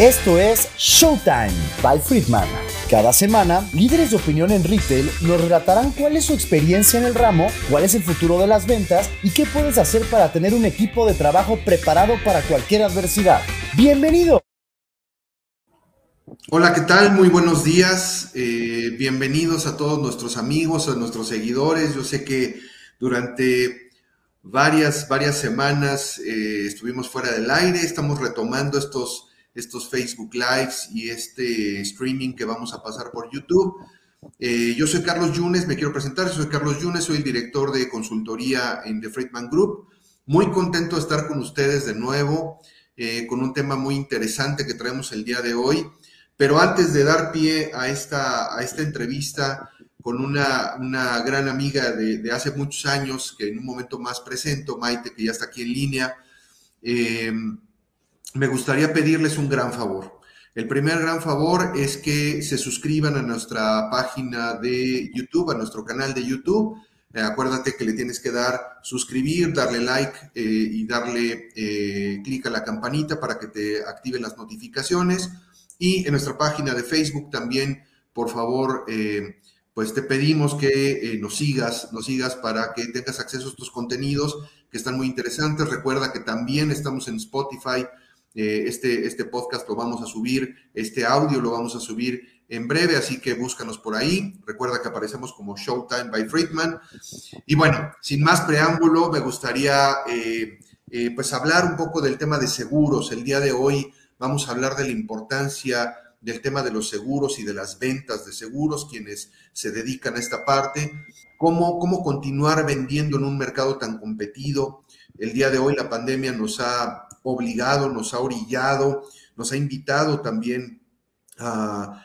Esto es Showtime by Friedman. Cada semana, líderes de opinión en retail nos relatarán cuál es su experiencia en el ramo, cuál es el futuro de las ventas y qué puedes hacer para tener un equipo de trabajo preparado para cualquier adversidad. ¡Bienvenido! Hola, ¿qué tal? Muy buenos días. Eh, bienvenidos a todos nuestros amigos, a nuestros seguidores. Yo sé que durante varias, varias semanas eh, estuvimos fuera del aire, estamos retomando estos estos Facebook Lives y este streaming que vamos a pasar por YouTube. Eh, yo soy Carlos Yunes, me quiero presentar, soy Carlos Yunes, soy el director de consultoría en The Friedman Group. Muy contento de estar con ustedes de nuevo, eh, con un tema muy interesante que traemos el día de hoy. Pero antes de dar pie a esta, a esta entrevista con una, una gran amiga de, de, hace muchos años, que en un momento más presento, Maite, que ya está aquí en línea, eh, me gustaría pedirles un gran favor. El primer gran favor es que se suscriban a nuestra página de YouTube, a nuestro canal de YouTube. Eh, acuérdate que le tienes que dar suscribir, darle like eh, y darle eh, clic a la campanita para que te activen las notificaciones. Y en nuestra página de Facebook también, por favor, pues te pedimos que nos sigas, nos sigas para que tengas acceso a estos contenidos que están muy interesantes. Recuerda que también estamos en Spotify eh, este, este podcast lo vamos a subir, este audio lo vamos a subir en breve, así que búscanos por ahí. Recuerda que aparecemos como Showtime by Friedman. Y bueno, sin más preámbulo, me gustaría eh, eh, pues hablar un poco del tema de seguros. El día de hoy vamos a hablar de la importancia del tema de los seguros y de las ventas de seguros, quienes se dedican a esta parte, cómo, cómo continuar vendiendo en un mercado tan competido. El día de hoy la pandemia nos ha obligado, nos ha orillado, nos ha invitado también a,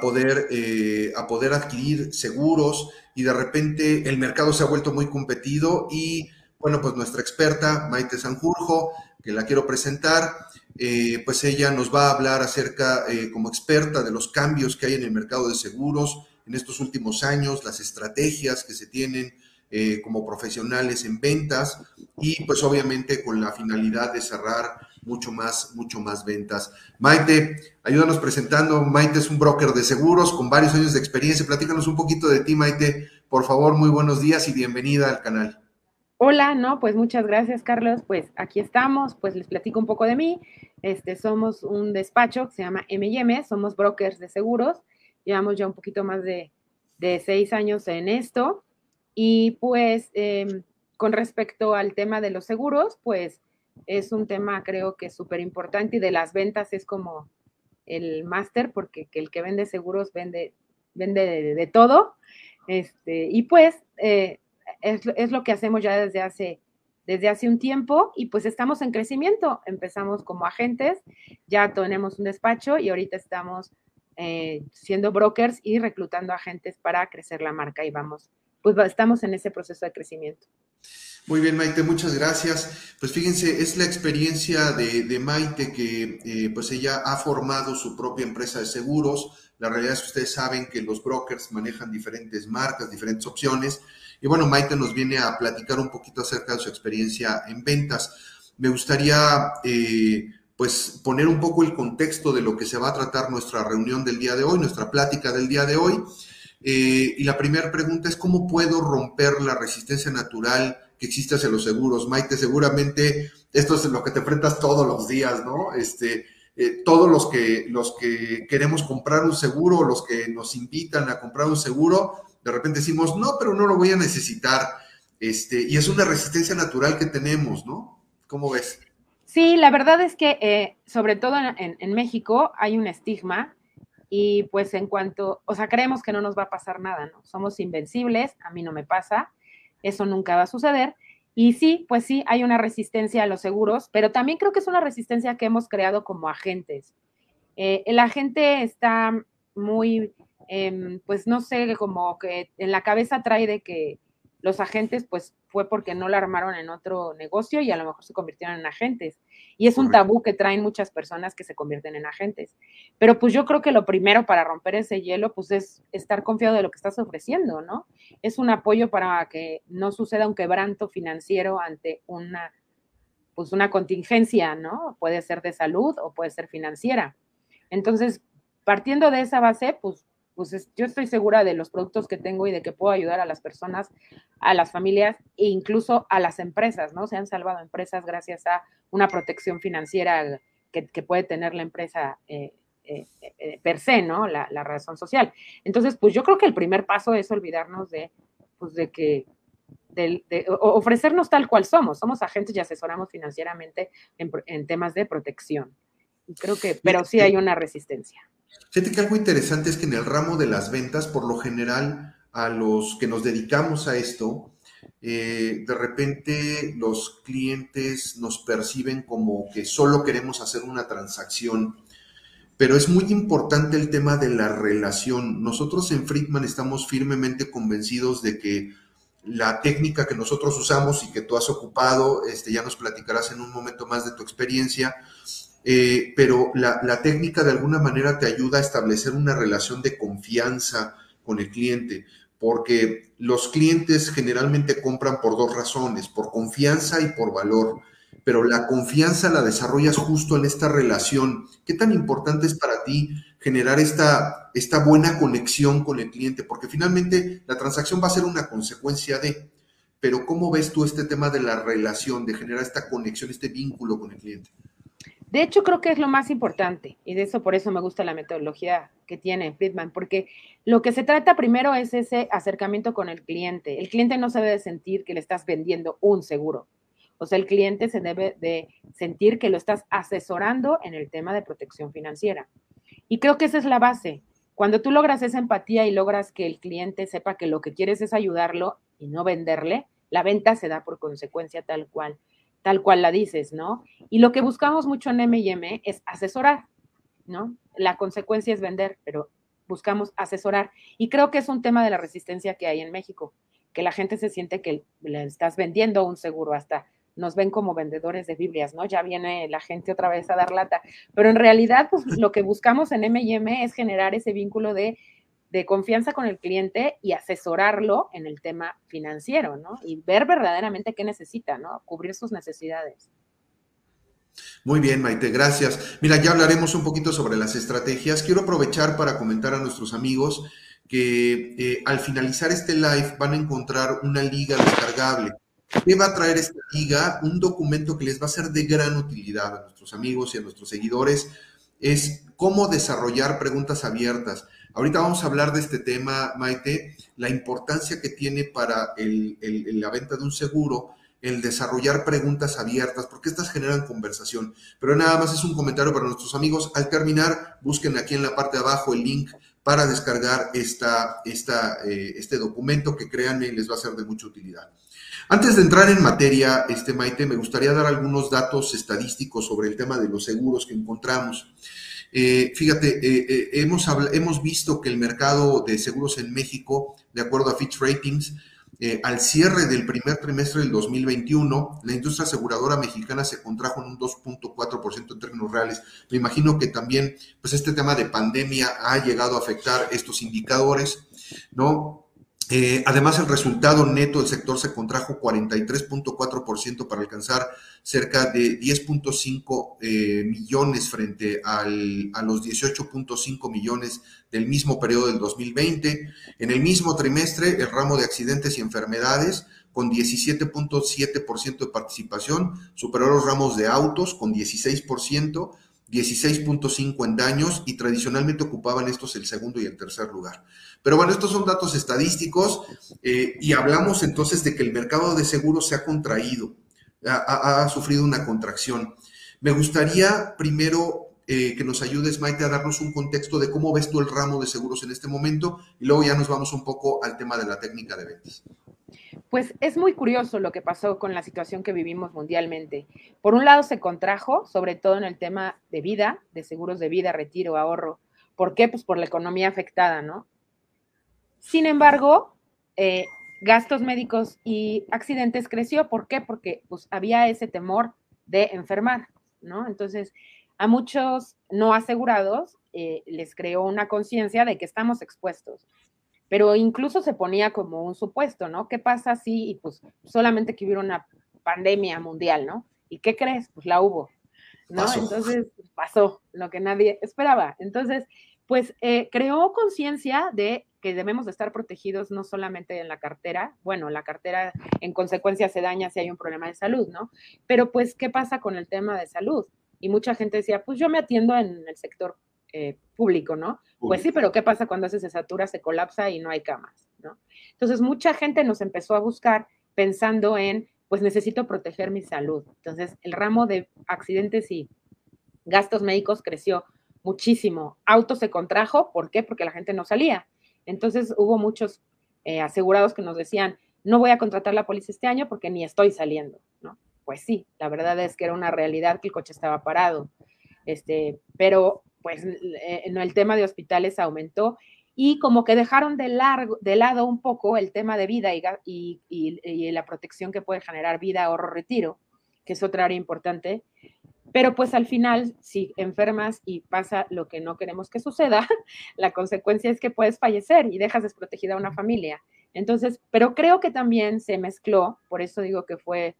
poder, eh, a poder adquirir seguros y de repente el mercado se ha vuelto muy competido y bueno, pues nuestra experta Maite Sanjurjo, que la quiero presentar, eh, pues ella nos va a hablar acerca eh, como experta de los cambios que hay en el mercado de seguros en estos últimos años, las estrategias que se tienen eh, como profesionales en ventas y pues obviamente con la finalidad de cerrar mucho más, mucho más ventas. Maite, ayúdanos presentando. Maite es un broker de seguros con varios años de experiencia. Platícanos un poquito de ti, Maite. Por favor, muy buenos días y bienvenida al canal. Hola, no, pues muchas gracias, Carlos. Pues aquí estamos, pues les platico un poco de mí. Este, somos un despacho que se llama M&M, somos brokers de seguros. Llevamos ya un poquito más de, de seis años en esto. Y pues em, con respecto al tema de los seguros, pues es un tema creo que súper importante y de las ventas es como el máster, porque el que vende seguros vende, vende de, todo. Este, y pues eh, es, lo que hacemos ya desde hace, desde hace un tiempo y pues estamos en crecimiento. Empezamos como agentes, ya tenemos un despacho y ahorita estamos eh, siendo brokers y reclutando agentes para crecer la marca y vamos pues estamos en ese proceso de crecimiento. Muy bien, Maite, muchas gracias. Pues fíjense, es la experiencia de, Maite que eh, pues ella ha formado su propia empresa de seguros. La realidad es que ustedes saben que los brokers manejan diferentes marcas, diferentes opciones. Y bueno, Maite nos viene a platicar un poquito acerca de su experiencia en ventas. Me gustaría eh, pues poner un poco el contexto de lo que se va a tratar nuestra reunión del día de hoy, nuestra plática del día de hoy. Eh, y la primera pregunta es, ¿cómo puedo romper la resistencia natural que existe hacia los seguros? Maite, seguramente esto es lo que te enfrentas todos los días, ¿no? Este, eh, todos los que, los que queremos comprar un seguro, los que nos invitan a comprar un seguro, de repente decimos, no, pero no lo voy a necesitar. Este, y es una resistencia natural que tenemos, ¿no? ¿Cómo ves? Sí, la verdad es que eh, sobre todo en, en, México hay un estigma y pues en cuanto, o sea, creemos que no nos va a pasar nada, ¿no? Somos invencibles, a mí no me pasa, eso nunca va a suceder. Y sí, pues sí, hay una resistencia a los seguros, pero también creo que es una resistencia que hemos creado como agentes. Eh, el agente está muy, em, pues no sé, como que en la cabeza trae de que los agentes, pues fue porque no la armaron en otro negocio y a lo mejor se convirtieron en agentes. Y es un tabú que traen muchas personas que se convierten en agentes. Pero pues yo creo que lo primero para romper ese hielo, pues es estar confiado de lo que estás ofreciendo, ¿no? Es un apoyo para que no suceda un quebranto financiero ante una, pues una contingencia, ¿no? Puede ser de salud o puede ser financiera. Entonces, partiendo de esa base, pues, pues yo estoy segura de los productos que tengo y de que puedo ayudar a las personas, a las familias e incluso a las empresas, ¿no? Se han salvado empresas gracias a una protección financiera que, puede tener la empresa eh, eh, eh, per se, ¿no? La, razón social. Entonces, pues yo creo que el primer paso es olvidarnos de, pues de que de, ofrecernos tal cual somos. Somos agentes y asesoramos financieramente en, temas de protección. creo que, pero sí hay una resistencia. Fíjate que algo interesante es que en el ramo de las ventas, por lo general, a los que nos dedicamos a esto, eh, de repente los clientes nos perciben como que solo queremos hacer una transacción, pero es muy importante el tema de la relación. Nosotros en Friedman estamos firmemente convencidos de que la técnica que nosotros usamos y que tú has ocupado, este, ya nos platicarás en un momento más de tu experiencia, eh, pero la, la, técnica de alguna manera te ayuda a establecer una relación de confianza con el cliente, porque los clientes generalmente compran por dos razones, por confianza y por valor, pero la confianza la desarrollas justo en esta relación. ¿Qué tan importante es para ti generar esta, esta buena conexión con el cliente, porque finalmente la transacción va a ser una consecuencia de, pero ¿cómo ves tú este tema de la relación, de generar esta conexión, este vínculo con el cliente? De hecho, creo que es lo más importante y de eso por eso me gusta la metodología que tiene Friedman, porque lo que se trata primero es ese acercamiento con el cliente. El cliente no se debe sentir que le estás vendiendo un seguro. O sea, el cliente se debe de sentir que lo estás asesorando en el tema de protección financiera. Y creo que esa es la base. Cuando tú logras esa empatía y logras que el cliente sepa que lo que quieres es ayudarlo y no venderle, la venta se da por consecuencia tal cual, tal cual la dices, ¿no? Y lo que buscamos mucho en M&M es asesorar, ¿no? La consecuencia es vender, pero buscamos asesorar. Y creo que es un tema de la resistencia que hay en México, que la gente se siente que le estás vendiendo un seguro hasta nos ven como vendedores de Biblias, ¿no? Ya viene la gente otra vez a dar lata. Pero en realidad, pues lo que buscamos en MM es generar ese vínculo de, confianza con el cliente y asesorarlo en el tema financiero, ¿no? Y ver verdaderamente qué necesita, ¿no? Cubrir sus necesidades. Muy bien, Maite, gracias. Mira, ya hablaremos un poquito sobre las estrategias. Quiero aprovechar para comentar a nuestros amigos que eh, al finalizar este live van a encontrar una liga descargable ¿Qué va a traer esta liga? Un documento que les va a ser de gran utilidad a nuestros amigos y a nuestros seguidores. Es cómo desarrollar preguntas abiertas. Ahorita vamos a hablar de este tema, Maite, la importancia que tiene para la venta de un seguro el desarrollar preguntas abiertas, porque estas generan conversación. Pero nada más es un comentario para nuestros amigos. Al terminar, busquen aquí en la parte de abajo el link para descargar eh, este documento que créanme les va a ser de mucha utilidad. Antes de entrar en materia, este Maite, me gustaría dar algunos datos estadísticos sobre el tema de los seguros que encontramos. Eh, fíjate, eh, eh, hemos, hemos visto que el mercado de seguros en México, de acuerdo a Fitch Ratings, al cierre del primer trimestre del 2021, la industria aseguradora mexicana se contrajo en un 2.4% en términos reales. Me imagino que también, pues este tema de pandemia ha llegado a afectar estos indicadores, ¿no? Eh, además, el resultado neto del sector se contrajo 43.4% para alcanzar cerca de 10.5 eh, millones frente a los 18.5 millones del mismo periodo del 2020. En el mismo trimestre, el ramo de accidentes y enfermedades, con 17.7% de participación, superó los ramos de autos con 16%, 16.5 en daños y tradicionalmente ocupaban estos el segundo y el tercer lugar. Pero bueno, estos son datos estadísticos eh, y hablamos entonces de que el mercado de seguros se ha contraído, ha, sufrido una contracción. Me gustaría primero eh, que nos ayudes, Maite, a darnos un contexto de cómo ves tú el ramo de seguros en este momento y luego ya nos vamos un poco al tema de la técnica de ventas. Pues es muy curioso lo que pasó con la situación que vivimos mundialmente. Por un lado se contrajo, sobre todo en el tema de vida, de seguros de vida, retiro, ahorro. ¿Por qué? Pues por la economía afectada, ¿no? Sin embargo, eh, gastos médicos y accidentes creció. ¿Por qué? Porque pues, había ese temor de enfermar, ¿no? Entonces, a muchos no asegurados eh, les creó una conciencia de que estamos expuestos pero incluso se ponía como un supuesto, ¿no? ¿Qué pasa si, y pues solamente que hubiera una pandemia mundial, ¿no? ¿Y qué crees? Pues la hubo. ¿no? Entonces pasó lo que nadie esperaba. Entonces, pues eh, creó conciencia de que debemos de estar protegidos no solamente en la cartera, bueno, la cartera en consecuencia se daña si hay un problema de salud, ¿no? Pero pues, ¿qué pasa con el tema de salud? Y mucha gente decía, pues yo me atiendo en el sector eh, público, ¿no? Pues sí, pero ¿qué pasa cuando se satura, se colapsa y no hay camas, ¿no? Entonces, mucha gente nos empezó a buscar pensando en, pues necesito proteger mi salud. Entonces, el ramo de accidentes y gastos médicos creció muchísimo. Auto se contrajo, ¿por qué? Porque la gente no salía. Entonces hubo muchos eh, asegurados que nos decían, no voy a contratar la policía este año porque ni estoy saliendo. Pues sí, la verdad es que era una realidad que el coche estaba parado. Este, pero pues eh, el tema de hospitales aumentó y como que dejaron de, largo, de lado un poco el tema de vida y, y, la protección que puede generar vida, ahorro, retiro, que es otra área importante. Pero pues al final, si enfermas y pasa lo que no queremos que suceda, la consecuencia es que puedes fallecer y dejas desprotegida a una familia. Entonces, pero creo que también se mezcló, por eso digo que fue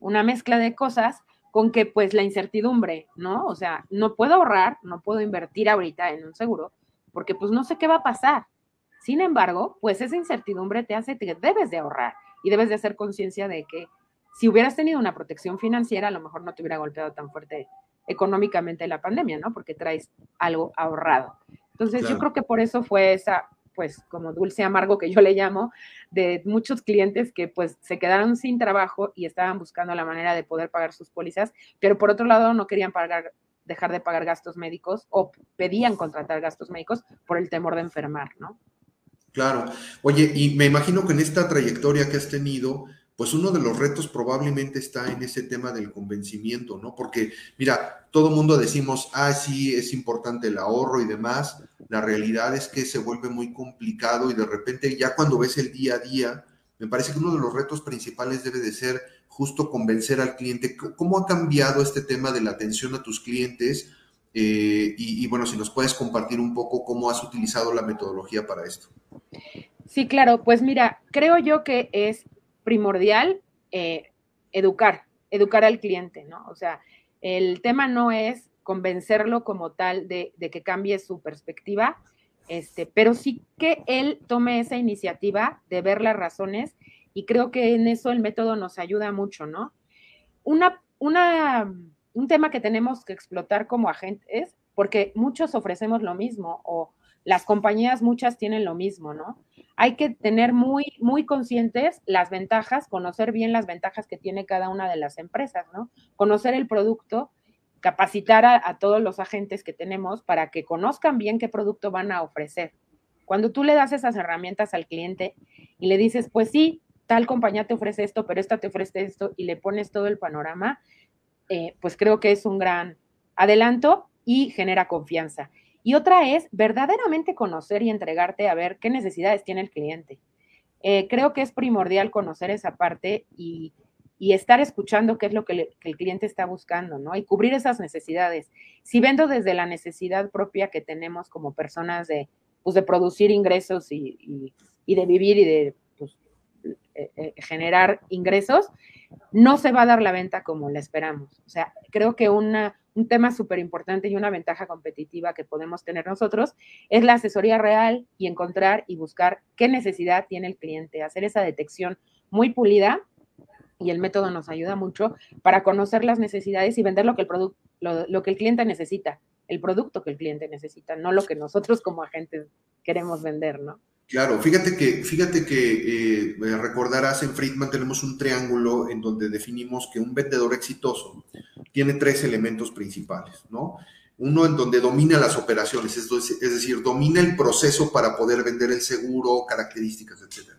una mezcla de cosas, con que pues la incertidumbre, ¿no? O sea, no puedo ahorrar, no puedo invertir ahorita en un seguro, porque pues no sé qué va a pasar. Sin embargo, pues esa incertidumbre te hace que debes de ahorrar y debes de hacer conciencia de que si hubieras tenido una protección financiera, a lo mejor no te hubiera golpeado tan fuerte económicamente la pandemia, ¿no? Porque traes algo ahorrado. Entonces, yo creo que por eso fue esa, pues, como dulce amargo que yo le llamo, de muchos clientes que, pues, se quedaron sin trabajo y estaban buscando la manera de poder pagar sus pólizas, pero por otro lado no querían pagar dejar de pagar gastos médicos o pedían contratar gastos médicos por el temor de enfermar, ¿no? Claro. Oye, y me imagino que en esta trayectoria que has tenido, pues uno de los retos probablemente está en ese tema del convencimiento, ¿no? Porque, mira, todo mundo decimos, ah, sí, es importante el ahorro y demás. La realidad es que se vuelve muy complicado y de repente ya cuando ves el día a día, me parece que uno de los retos principales debe de ser justo convencer al cliente. ¿Cómo ha cambiado este tema de la atención a tus clientes? Eh, y, bueno, si nos puedes compartir un poco cómo has utilizado la metodología para esto. Sí, claro, pues mira, creo yo que es primordial eh, educar, educar al cliente, ¿no? O sea, el tema no es convencerlo como tal de, que cambie su perspectiva, este, pero sí que él tome esa iniciativa de ver las razones y creo que en eso el método nos ayuda mucho, ¿no? Una, una, un tema que tenemos que explotar como agentes, porque muchos ofrecemos lo mismo o las compañías muchas tienen lo mismo, ¿no? Hay que tener muy, muy conscientes las ventajas, conocer bien las ventajas que tiene cada una de las empresas, ¿no? Conocer el producto, capacitar a, todos los agentes que tenemos para que conozcan bien qué producto van a ofrecer. Cuando tú le das esas herramientas al cliente y le dices, pues sí, tal compañía te ofrece esto, pero esta te ofrece esto, y le pones todo el panorama, eh, pues creo que es un gran adelanto y genera confianza. Y otra es verdaderamente conocer y entregarte a ver qué necesidades tiene el cliente. Eh, creo que es primordial conocer esa parte y, estar escuchando qué es lo que, el cliente está buscando, ¿no? Y cubrir esas necesidades. Si vendo desde la necesidad propia que tenemos como personas de, pues, de producir ingresos y, de vivir y de pues, eh, eh, generar ingresos, no se va a dar la venta como la esperamos. O sea, creo que una, un tema súper importante y una ventaja competitiva que podemos tener nosotros es la asesoría real y encontrar y buscar qué necesidad tiene el cliente, hacer esa detección muy pulida y el método nos ayuda mucho para conocer las necesidades y vender lo que el producto, lo, que el cliente necesita, el producto que el cliente necesita, no lo que nosotros como agentes queremos vender, ¿no? Claro, fíjate que, fíjate que eh, recordarás en Friedman tenemos un triángulo en donde definimos que un vendedor exitoso tiene tres elementos principales, ¿no? Uno en donde domina las operaciones, es, decir, domina el proceso para poder vender el seguro, características, etc.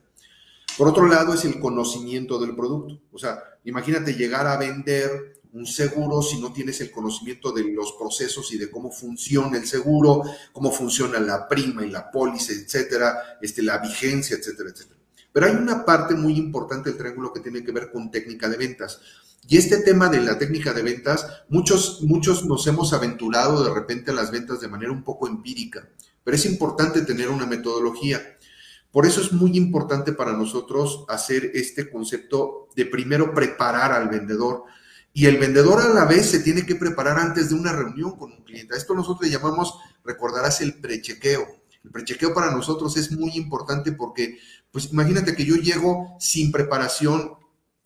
Por otro lado, es el conocimiento del producto. O sea, imagínate llegar a vender un seguro si no tienes el conocimiento de los procesos y de cómo funciona el seguro, cómo funciona la prima y la póliza, etcétera, este, la vigencia, etcétera, etcétera. Pero hay una parte muy importante del triángulo que tiene que ver con técnica de ventas. Y este tema de la técnica de ventas, muchos, muchos nos hemos aventurado de repente a las ventas de manera un poco empírica, pero es importante tener una metodología. Por eso es muy importante para nosotros hacer este concepto de primero preparar al vendedor. Y el vendedor a la vez se tiene que preparar antes de una reunión con un cliente. Esto nosotros le llamamos, recordarás, el prechequeo. El prechequeo para nosotros es muy importante porque, pues imagínate que yo llego sin preparación,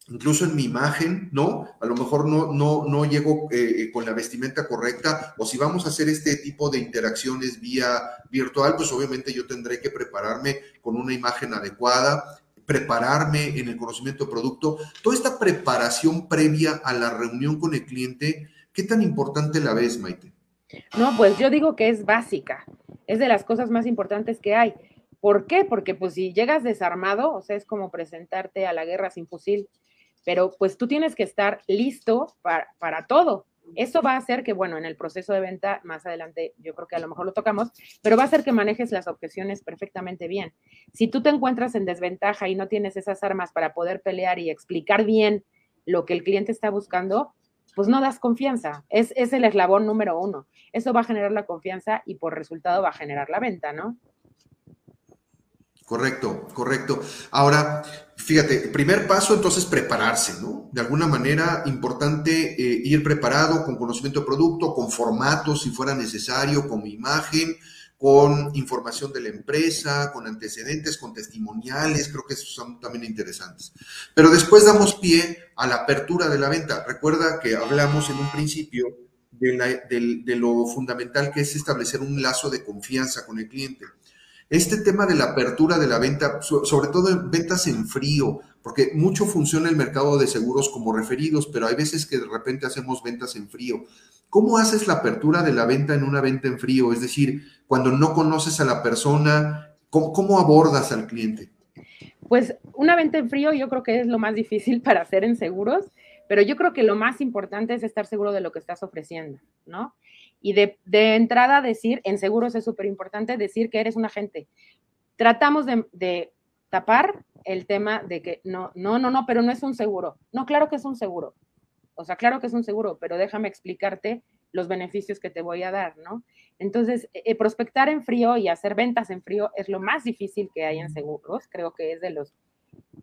incluso en mi imagen, ¿no? A lo mejor no, no, no llego eh, con la vestimenta correcta, o si vamos a hacer este tipo de interacciones vía virtual, pues obviamente yo tendré que prepararme con una imagen adecuada, prepararme en el conocimiento de producto, toda esta preparación previa a la reunión con el cliente, ¿qué tan importante la ves, Maite? No, pues yo digo que es básica, es de las cosas más importantes que hay. ¿Por qué? Porque pues si llegas desarmado, o sea, es como presentarte a la guerra sin fusil, pero pues tú tienes que estar listo para, para todo. Eso va a hacer que, bueno, en el proceso de venta, más adelante yo creo que a lo mejor lo tocamos, pero va a hacer que manejes las objeciones perfectamente bien. Si tú te encuentras en desventaja y no tienes esas armas para poder pelear y explicar bien lo que el cliente está buscando, pues no das confianza. Es, es el eslabón número uno. Eso va a generar la confianza y por resultado va a generar la venta, ¿no? Correcto, correcto. Ahora, fíjate, primer paso entonces prepararse, ¿no? De alguna manera importante eh, ir preparado con conocimiento de producto, con formatos si fuera necesario, con imagen, con información de la empresa, con antecedentes, con testimoniales, creo que esos son también interesantes. Pero después damos pie a la apertura de la venta. Recuerda que hablamos en un principio de, de lo fundamental que es establecer un lazo de confianza con el cliente este tema de la apertura de la venta, sobre todo en ventas en frío, porque mucho funciona el mercado de seguros como referidos, pero hay veces que de repente hacemos ventas en frío. ¿Cómo haces la apertura de la venta en una venta en frío? Es decir, cuando no conoces a la persona, ¿cómo, abordas al cliente? Pues una venta en frío yo creo que es lo más difícil para hacer en seguros, pero yo creo que lo más importante es estar seguro de lo que estás ofreciendo, ¿no? Y de, entrada decir, en seguros es súper importante decir que eres un agente. Tratamos de, tapar el tema de que no, no, no, no, pero no es un seguro. No, claro que es un seguro. O sea, claro que es un seguro, pero déjame explicarte los beneficios que te voy a dar, ¿no? Entonces, eh, eh, prospectar en frío y hacer ventas en frío es lo más difícil que hay en seguros. Creo que es de los,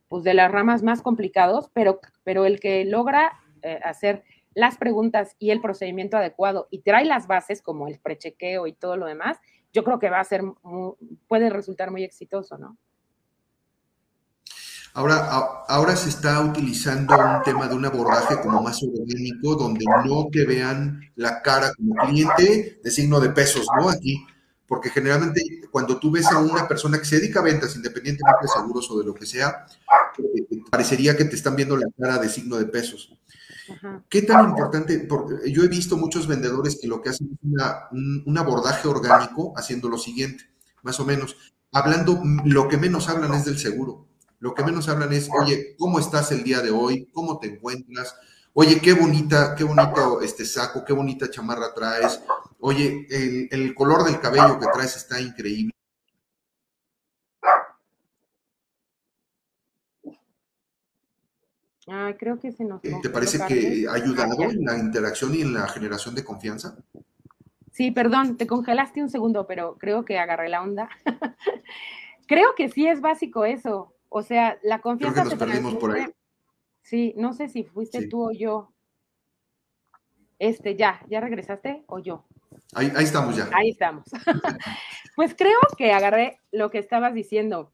pues de las ramas más complicados, pero, pero el que logra eh, hacer las preguntas y el procedimiento adecuado y trae las bases como el prechequeo y todo lo demás, yo creo que va a ser, puede resultar muy exitoso, ¿no? Ahora, ahora se está utilizando un tema de un abordaje como más orgánico, donde no te vean la cara como cliente de signo de pesos, ¿no? Aquí, porque generalmente cuando tú ves a una persona que se dedica a ventas, independientemente de seguros o de lo que sea, eh, parecería que te están viendo la cara de signo de pesos. ¿Qué tan importante? Porque yo he visto muchos vendedores que lo que hacen es un, abordaje orgánico haciendo lo siguiente, más o menos. Hablando, lo que menos hablan es del seguro. Lo que menos hablan es, oye, ¿cómo estás el día de hoy? ¿Cómo te encuentras? Oye, qué bonita, qué bonito este saco, qué bonita chamarra traes. Oye, el, el color del cabello que traes está increíble. Ah, creo que se nos. ¿Te parece que ha ayudado en la interacción y en la generación de confianza? Sí, perdón, te congelaste un segundo, pero creo que agarré la onda. creo que sí es básico eso. O sea, la confianza. Creo que nos perdimos por ahí. Sí, no sé si fuiste tú o yo. Este, ya, ¿ya regresaste o yo? Ahí, ahí estamos ya. Ahí estamos. pues creo que agarré lo que estabas diciendo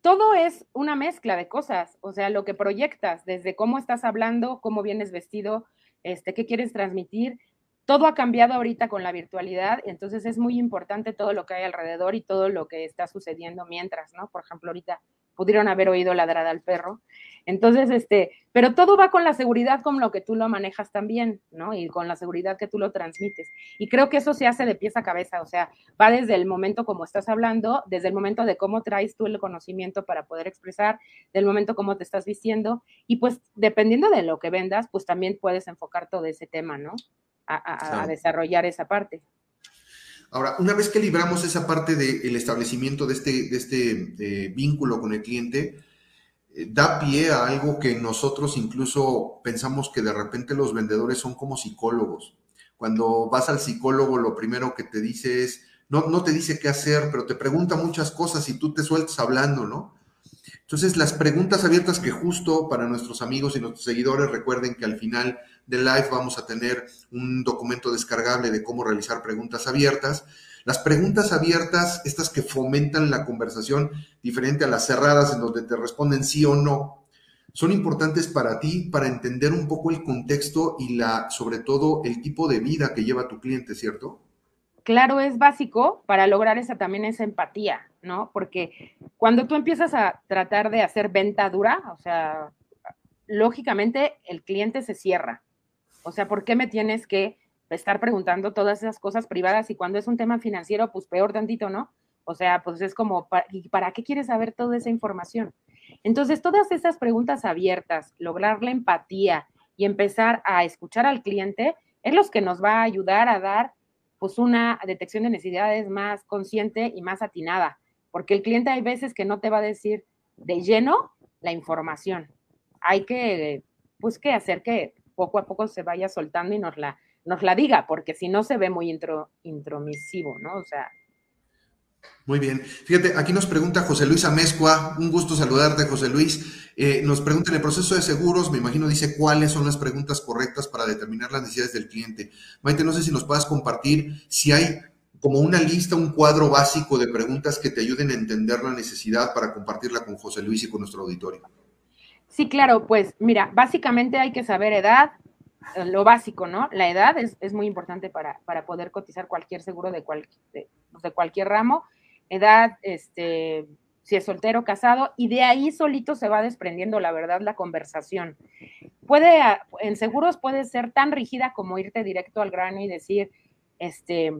todo es una mezcla de cosas, o sea, lo que proyectas, desde cómo estás hablando, cómo vienes vestido, este, qué quieres transmitir. Todo ha cambiado ahorita con la virtualidad, entonces es muy importante todo lo que hay alrededor y todo lo que está sucediendo mientras, ¿no? Por ejemplo, ahorita pudieron haber oído ladrar al perro. Entonces, este, pero todo va con la seguridad con lo que tú lo manejas también, ¿no? Y con la seguridad que tú lo transmites. Y creo que eso se hace de pieza a cabeza, o sea, va desde el momento como estás hablando, desde el momento de cómo traes tú el conocimiento para poder expresar, del momento como te estás diciendo, y pues dependiendo de lo que vendas, pues también puedes enfocar todo ese tema, ¿no? A, desarrollar esa parte. Ahora, una vez que libramos esa parte del establecimiento de este, de este eh, vínculo con el cliente, da pie a algo que nosotros incluso pensamos que de repente los vendedores son como psicólogos. Cuando vas al psicólogo, lo primero que te dice es, no, no te dice qué hacer, pero te pregunta muchas cosas y tú te sueltas hablando, ¿no? Entonces, las preguntas abiertas que justo para nuestros amigos y nuestros seguidores, recuerden que al final del live vamos a tener un documento descargable de cómo realizar preguntas abiertas. Las preguntas abiertas, estas que fomentan la conversación, diferente a las cerradas en donde te responden sí o no, son importantes para ti para entender un poco el contexto y la, sobre todo, el tipo de vida que lleva tu cliente, ¿cierto? Claro, es básico para lograr esa también esa empatía, ¿no? Porque cuando tú empiezas a tratar de hacer venta dura, o sea, lógicamente el cliente se cierra. O sea, ¿por qué me tienes que estar preguntando todas esas cosas privadas y cuando es un tema financiero, pues peor tantito, ¿no? O sea, pues es como, ¿y para qué quieres saber toda esa información? Entonces, todas esas preguntas abiertas, lograr la empatía y empezar a escuchar al cliente es lo que nos va a ayudar a dar pues una detección de necesidades más consciente y más atinada, porque el cliente hay veces que no te va a decir de lleno la información. Hay que pues que hacer que poco a poco se vaya soltando y nos la nos la diga, porque si no se ve muy intro, intromisivo, ¿no? O sea, muy bien. Fíjate, aquí nos pregunta José Luis Amezcua, un gusto saludarte, José Luis. Eh, nos pregunta en el proceso de seguros, me imagino dice cuáles son las preguntas correctas para determinar las necesidades del cliente. Maite, no sé si nos puedas compartir si hay como una lista, un cuadro básico de preguntas que te ayuden a entender la necesidad para compartirla con José Luis y con nuestro auditorio. Sí, claro, pues mira, básicamente hay que saber edad, lo básico, ¿no? La edad es, es muy importante para, para, poder cotizar cualquier seguro de, cual, de, de cualquier ramo edad, este, si es soltero, casado, y de ahí solito se va desprendiendo, la verdad, la conversación. Puede, en seguros puede ser tan rígida como irte directo al grano y decir, este,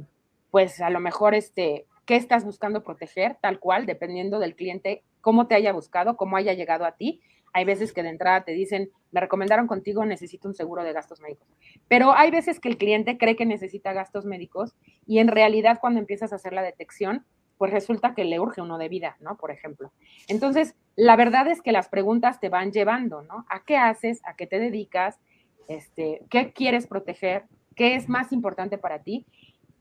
pues a lo mejor, este, ¿qué estás buscando proteger? Tal cual, dependiendo del cliente, cómo te haya buscado, cómo haya llegado a ti. Hay veces que de entrada te dicen, me recomendaron contigo, necesito un seguro de gastos médicos. Pero hay veces que el cliente cree que necesita gastos médicos y en realidad cuando empiezas a hacer la detección, pues resulta que le urge uno de vida, ¿no? Por ejemplo. Entonces, la verdad es que las preguntas te van llevando, ¿no? ¿A qué haces? ¿A qué te dedicas? Este, ¿Qué quieres proteger? ¿Qué es más importante para ti?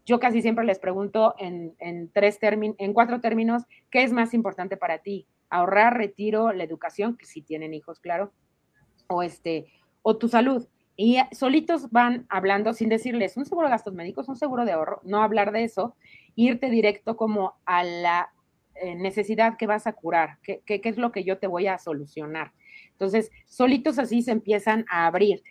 Yo casi siempre les pregunto en, en tres en cuatro términos, ¿qué es más importante para ti? Ahorrar, retiro, la educación, que si tienen hijos, claro, o este, o tu salud. Y solitos van hablando sin decirles un seguro de gastos médicos, un seguro de ahorro, no hablar de eso, irte directo como a la eh, necesidad que vas a curar, qué, es lo que yo te voy a solucionar. Entonces, solitos así se empiezan a abrir.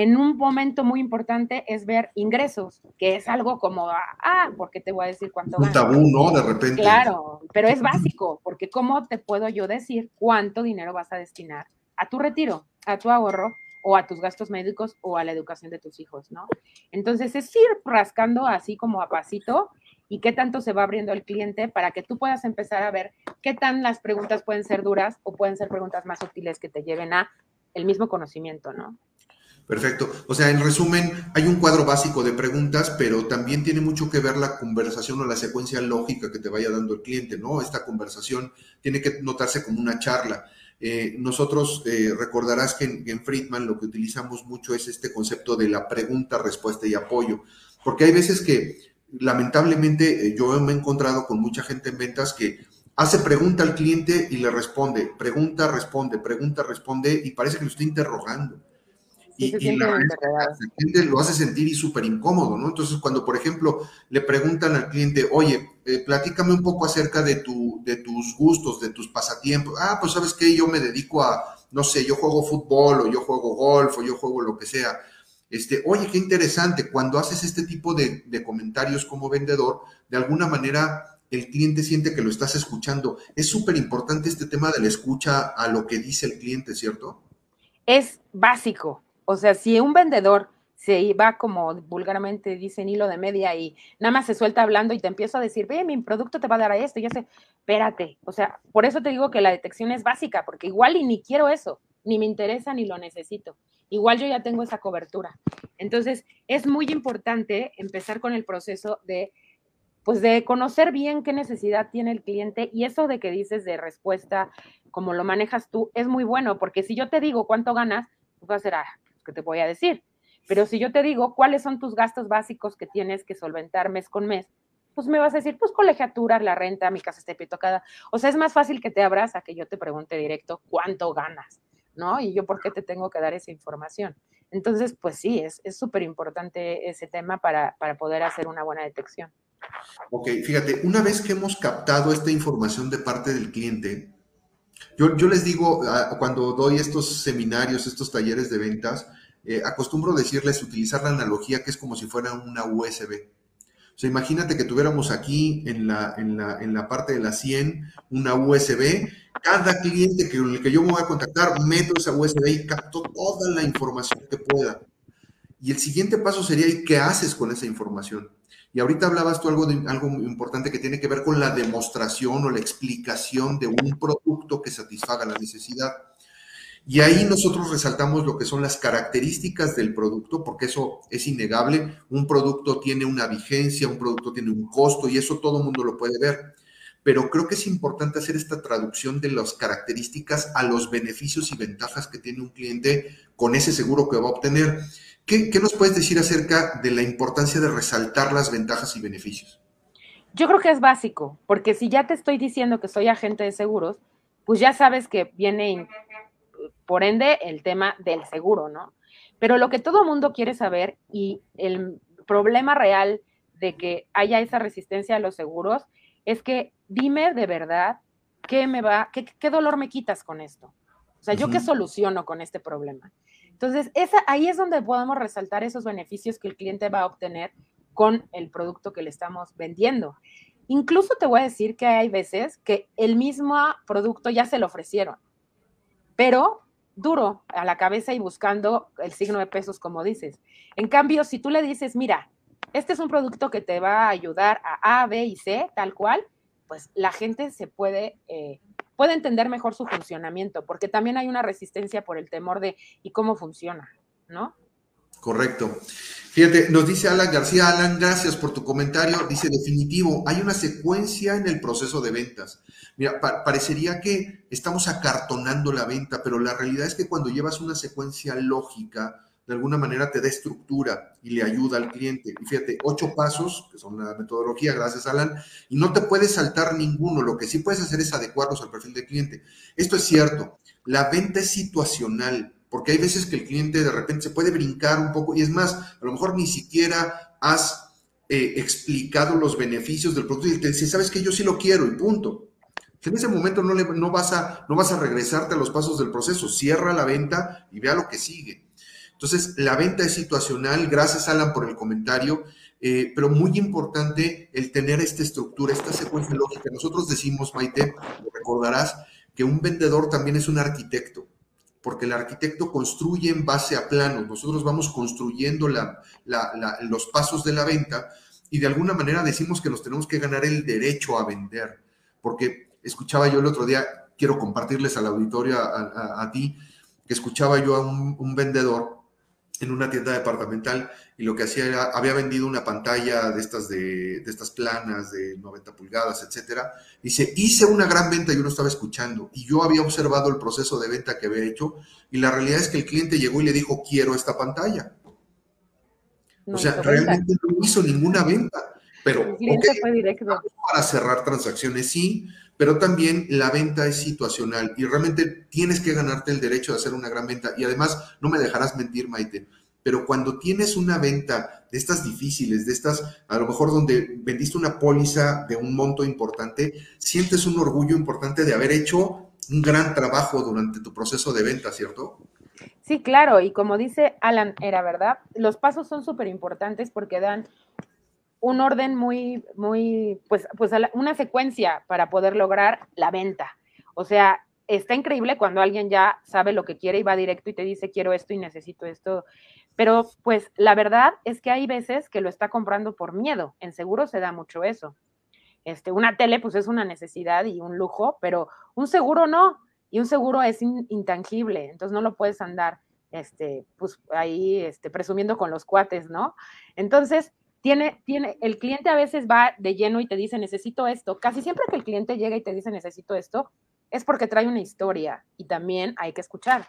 En un momento muy importante es ver ingresos, que es algo como, ah, porque te voy a decir cuánto Un tabú, ¿no? De repente. Claro, pero es básico, porque ¿cómo te puedo yo decir cuánto dinero vas a destinar a tu retiro, a tu ahorro o a tus gastos médicos o a la educación de tus hijos, ¿no? Entonces es ir rascando así como a pasito y qué tanto se va abriendo el cliente para que tú puedas empezar a ver qué tan las preguntas pueden ser duras o pueden ser preguntas más útiles que te lleven a el mismo conocimiento, ¿no? Perfecto. O sea, en resumen, hay un cuadro básico de preguntas, pero también tiene mucho que ver la conversación o la secuencia lógica que te vaya dando el cliente, ¿no? Esta conversación tiene que notarse como una charla. Eh, nosotros eh, recordarás que en, Friedman lo que utilizamos mucho es este concepto de la pregunta, respuesta y apoyo, porque hay veces que lamentablemente eh, yo me he encontrado con mucha gente en ventas que hace pregunta al cliente y le responde, pregunta, responde, pregunta, responde y parece que lo está interrogando. Y, la, gente lo hace sentir y súper incómodo, ¿no? Entonces, cuando, por ejemplo, le preguntan al cliente, oye, eh, platícame un poco acerca de, tu, de tus gustos, de tus pasatiempos. Ah, pues sabes que yo me dedico a, no sé, yo juego fútbol o yo juego golf o yo juego lo que sea. Este, oye, qué interesante, cuando haces este tipo de, de comentarios como vendedor, de alguna manera el cliente siente que lo estás escuchando. Es súper importante este tema de la escucha a lo que dice el cliente, ¿cierto? Es básico o sea, si un vendedor se va como vulgarmente dicen hilo de media y nada más se suelta hablando y te empiezo a decir, ve, mi producto te va a dar a esto, y ya sé, espérate, o sea, por eso te digo que la detección es básica, porque igual y ni quiero eso, ni me interesa ni lo necesito. Igual yo ya tengo esa cobertura. Entonces, es muy importante empezar con el proceso de, pues, de conocer bien qué necesidad tiene el cliente y eso de que dices de respuesta, como lo manejas tú, es muy bueno, porque si yo te digo cuánto ganas, pues va a ser, ah, te voy a decir. Pero si yo te digo cuáles son tus gastos básicos que tienes que solventar mes con mes, pues me vas a decir, pues colegiatura, la renta, mi casa está tocada. O sea, es más fácil que te abras a que yo te pregunte directo cuánto ganas, ¿no? Y yo por qué te tengo que dar esa información. Entonces, pues sí, es súper importante ese tema para, para poder hacer una buena detección. Ok, fíjate, una vez que hemos captado esta información de parte del cliente, yo, les digo, cuando doy estos seminarios, estos talleres de ventas, eh, acostumbro decirles utilizar la analogía que es como si fuera una USB. O sea, imagínate que tuviéramos aquí en la, en la, en la parte de la 100 una USB. Cada cliente con el que yo me voy a contactar, meto esa USB y capto toda la información que pueda. Y el siguiente paso sería, qué haces con esa información? Y ahorita hablabas tú algo, de, algo importante que tiene que ver con la demostración o la explicación de un producto que satisfaga la necesidad. Y ahí nosotros resaltamos lo que son las características del producto, porque eso es innegable. Un producto tiene una vigencia, un producto tiene un costo y eso todo el mundo lo puede ver. Pero creo que es importante hacer esta traducción de las características a los beneficios y ventajas que tiene un cliente con ese seguro que va a obtener. ¿Qué, ¿Qué, nos puedes decir acerca de la importancia de resaltar las ventajas y beneficios? Yo creo que es básico, porque si ya te estoy diciendo que soy agente de seguros, pues ya sabes que viene, por ende, el tema del seguro, ¿no? Pero lo que todo mundo quiere saber y el problema real de que haya esa resistencia a los seguros es que dime de verdad qué me va, qué, qué dolor me quitas con esto. O sea, ¿yo qué soluciono con este problema? Entonces, ahí es donde podemos resaltar esos beneficios que el cliente va a obtener con el producto que le estamos vendiendo. Incluso te voy a decir que hay veces que el mismo producto ya se lo ofrecieron, pero duro a la cabeza y buscando el signo de pesos, como dices. En cambio, si tú le dices, mira, este es un producto que te va a ayudar a A, B y C, tal cual, pues la gente se puede eh, puede entender mejor su funcionamiento, porque también hay una resistencia por el temor de ¿y cómo funciona? ¿No? Correcto. Fíjate, nos dice Alan García, Alan, gracias por tu comentario. Dice, definitivo, hay una secuencia en el proceso de ventas. Mira, parecería que estamos acartonando la venta, pero la realidad es que cuando llevas una secuencia lógica, de alguna manera te da estructura y le ayuda al cliente. Y fíjate, ocho pasos, que son la metodología, gracias Alan, y no te puedes saltar ninguno. Lo que sí puedes hacer es adecuarlos al perfil del cliente. Esto es cierto, la venta es situacional, porque hay veces que el cliente de repente se puede brincar un poco, y es más, a lo mejor ni siquiera has eh, explicado los beneficios del producto y te dice, sabes que yo sí lo quiero y punto. En ese momento no, le, no, vas a, no vas a regresarte a los pasos del proceso, cierra la venta y vea lo que sigue. Entonces, la venta es situacional. Gracias, Alan, por el comentario. Eh, pero muy importante el tener esta estructura, esta secuencia lógica. Nosotros decimos, Maite, recordarás, que un vendedor también es un arquitecto, porque el arquitecto construye en base a planos. Nosotros vamos construyendo los pasos de la venta y de alguna manera decimos que nos tenemos que ganar el derecho a vender, porque escuchaba yo el otro día, quiero compartirles al auditorio, a, ti, que escuchaba yo a un vendedor en una tienda departamental y lo que hacía era, había vendido una pantalla de estas, de, estas planas de 90 pulgadas, etcétera. Dice, hice una gran venta y yo no estaba escuchando y yo había observado el proceso de venta que había hecho y la realidad es que el cliente llegó y le dijo, quiero esta pantalla. o sea, realmente no hizo ninguna venta, pero para cerrar transacciones sí, pero también la venta es situacional y realmente tienes que ganarte el derecho de hacer una gran venta. Y además, no me dejarás mentir, Maite, pero cuando tienes una venta de estas difíciles, de estas, a lo mejor donde vendiste una póliza de un monto importante, sientes un orgullo importante de haber hecho un gran trabajo durante tu proceso de venta, ¿cierto? Sí, claro, y como dice Alan, era verdad, los pasos son súper importantes porque dan un orden muy, muy, pues, pues una secuencia para poder lograr la venta. O sea, está increíble cuando alguien ya sabe lo que quiere y va directo y te dice quiero esto y necesito esto. Pero pues la verdad es que hay veces que lo está comprando por miedo. En seguro se da mucho eso. Este, una tele pues es una necesidad y un lujo, pero un seguro no. Y un seguro es intangible, entonces no lo puedes andar este, pues ahí este, presumiendo con los cuates, ¿no? Entonces, tiene, tiene, el cliente a veces va de lleno y te dice, necesito esto. Casi siempre que el cliente llega y te dice, necesito esto, es porque trae una historia y también hay que escuchar.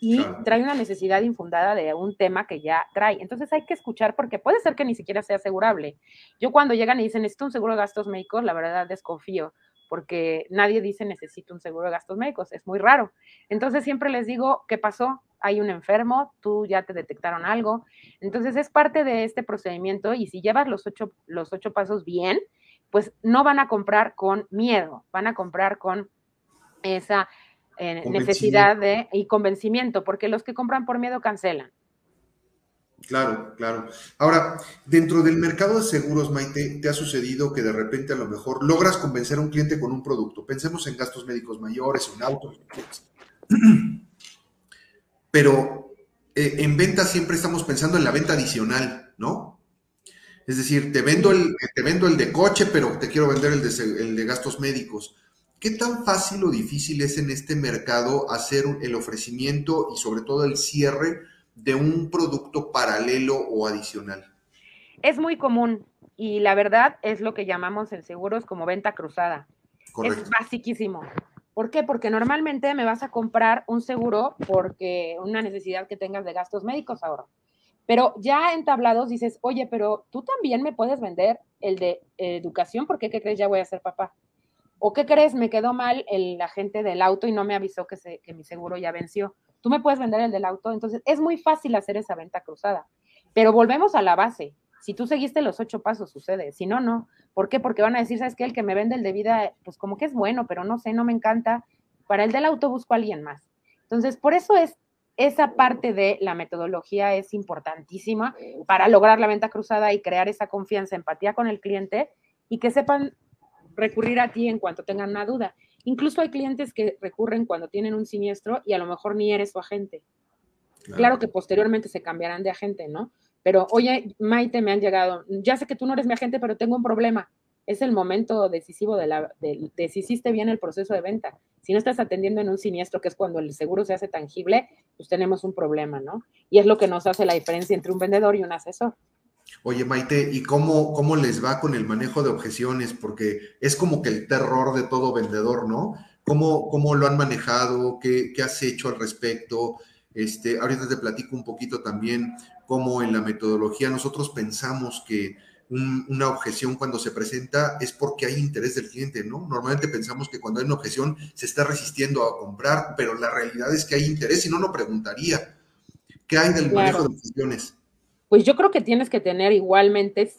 y trae una necesidad infundada de un tema que ya trae. Entonces hay que escuchar porque puede ser que ni siquiera sea asegurable. Yo cuando llegan y dicen, necesito un seguro de gastos médicos, la verdad desconfío porque nadie dice necesito un seguro de gastos médicos, es muy raro. Entonces siempre les digo, ¿qué pasó? Hay un enfermo, tú ya te detectaron algo. Entonces es parte de este procedimiento y si llevas los ocho, los ocho pasos bien, pues no van a comprar con miedo, van a comprar con esa eh, necesidad de, y convencimiento, porque los que compran por miedo cancelan. Claro, claro. Ahora, dentro del mercado de seguros, Maite, ¿te ha sucedido que de repente a lo mejor logras convencer a un cliente con un producto? Pensemos en gastos médicos mayores, en autos, pero eh, en venta siempre estamos pensando en la venta adicional, ¿no? Es decir, te vendo el, te vendo el de coche, pero te quiero vender el de, el de gastos médicos. ¿Qué tan fácil o difícil es en este mercado hacer el ofrecimiento y sobre todo el cierre de un producto paralelo o adicional? Es muy común y la verdad es lo que llamamos en seguros como venta cruzada. Es basiquísimo. ¿Por qué? Porque normalmente me vas a comprar un seguro porque una necesidad que tengas de gastos médicos ahora. Pero ya entablados dices, oye, pero tú también me puedes vender el de educación porque ¿qué crees? Ya voy a ser papá. ¿O qué crees? Me quedó mal el agente del auto y no me avisó que, que mi seguro ya venció tú me puedes vender el del auto, entonces es muy fácil hacer esa venta cruzada. Pero volvemos a la base. Si tú seguiste los ocho pasos, sucede. Si no, no. ¿Por qué? Porque van a decir, ¿sabes qué? El que me vende el de vida, pues como que es bueno, pero no sé, no me encanta. Para el del auto busco a alguien más. Entonces, por eso es esa parte de la metodología es importantísima para lograr la venta cruzada y crear esa confianza, empatía con el cliente y que sepan recurrir a ti en cuanto tengan una duda. Incluso hay clientes que recurren cuando tienen un siniestro y a lo mejor ni eres su agente. Claro, que posteriormente se cambiarán de agente, ¿no? Pero, oye, Maite, me han llegado, ya sé que tú no eres mi agente, pero tengo un problema. Es el momento decisivo de, la, de, si hiciste bien el proceso de venta. Si no estás atendiendo en un siniestro, que es cuando el seguro se hace tangible, pues tenemos un problema, ¿no? Y es lo que nos hace la diferencia entre un vendedor y un asesor. Oye, Maite, ¿y cómo, cómo les va con el manejo de objeciones? Porque es como que el terror de todo vendedor, ¿no? ¿Cómo, cómo lo han manejado? ¿Qué, ¿Qué, has hecho al respecto? Este, ahorita te platico un poquito también cómo en la metodología nosotros pensamos que una objeción cuando se presenta es porque hay interés del cliente, ¿no? Normalmente pensamos que cuando hay una objeción se está resistiendo a comprar, pero la realidad es que hay interés y no nos preguntaría. ¿Qué hay del manejo de objeciones? pues yo creo que tienes que tener igualmente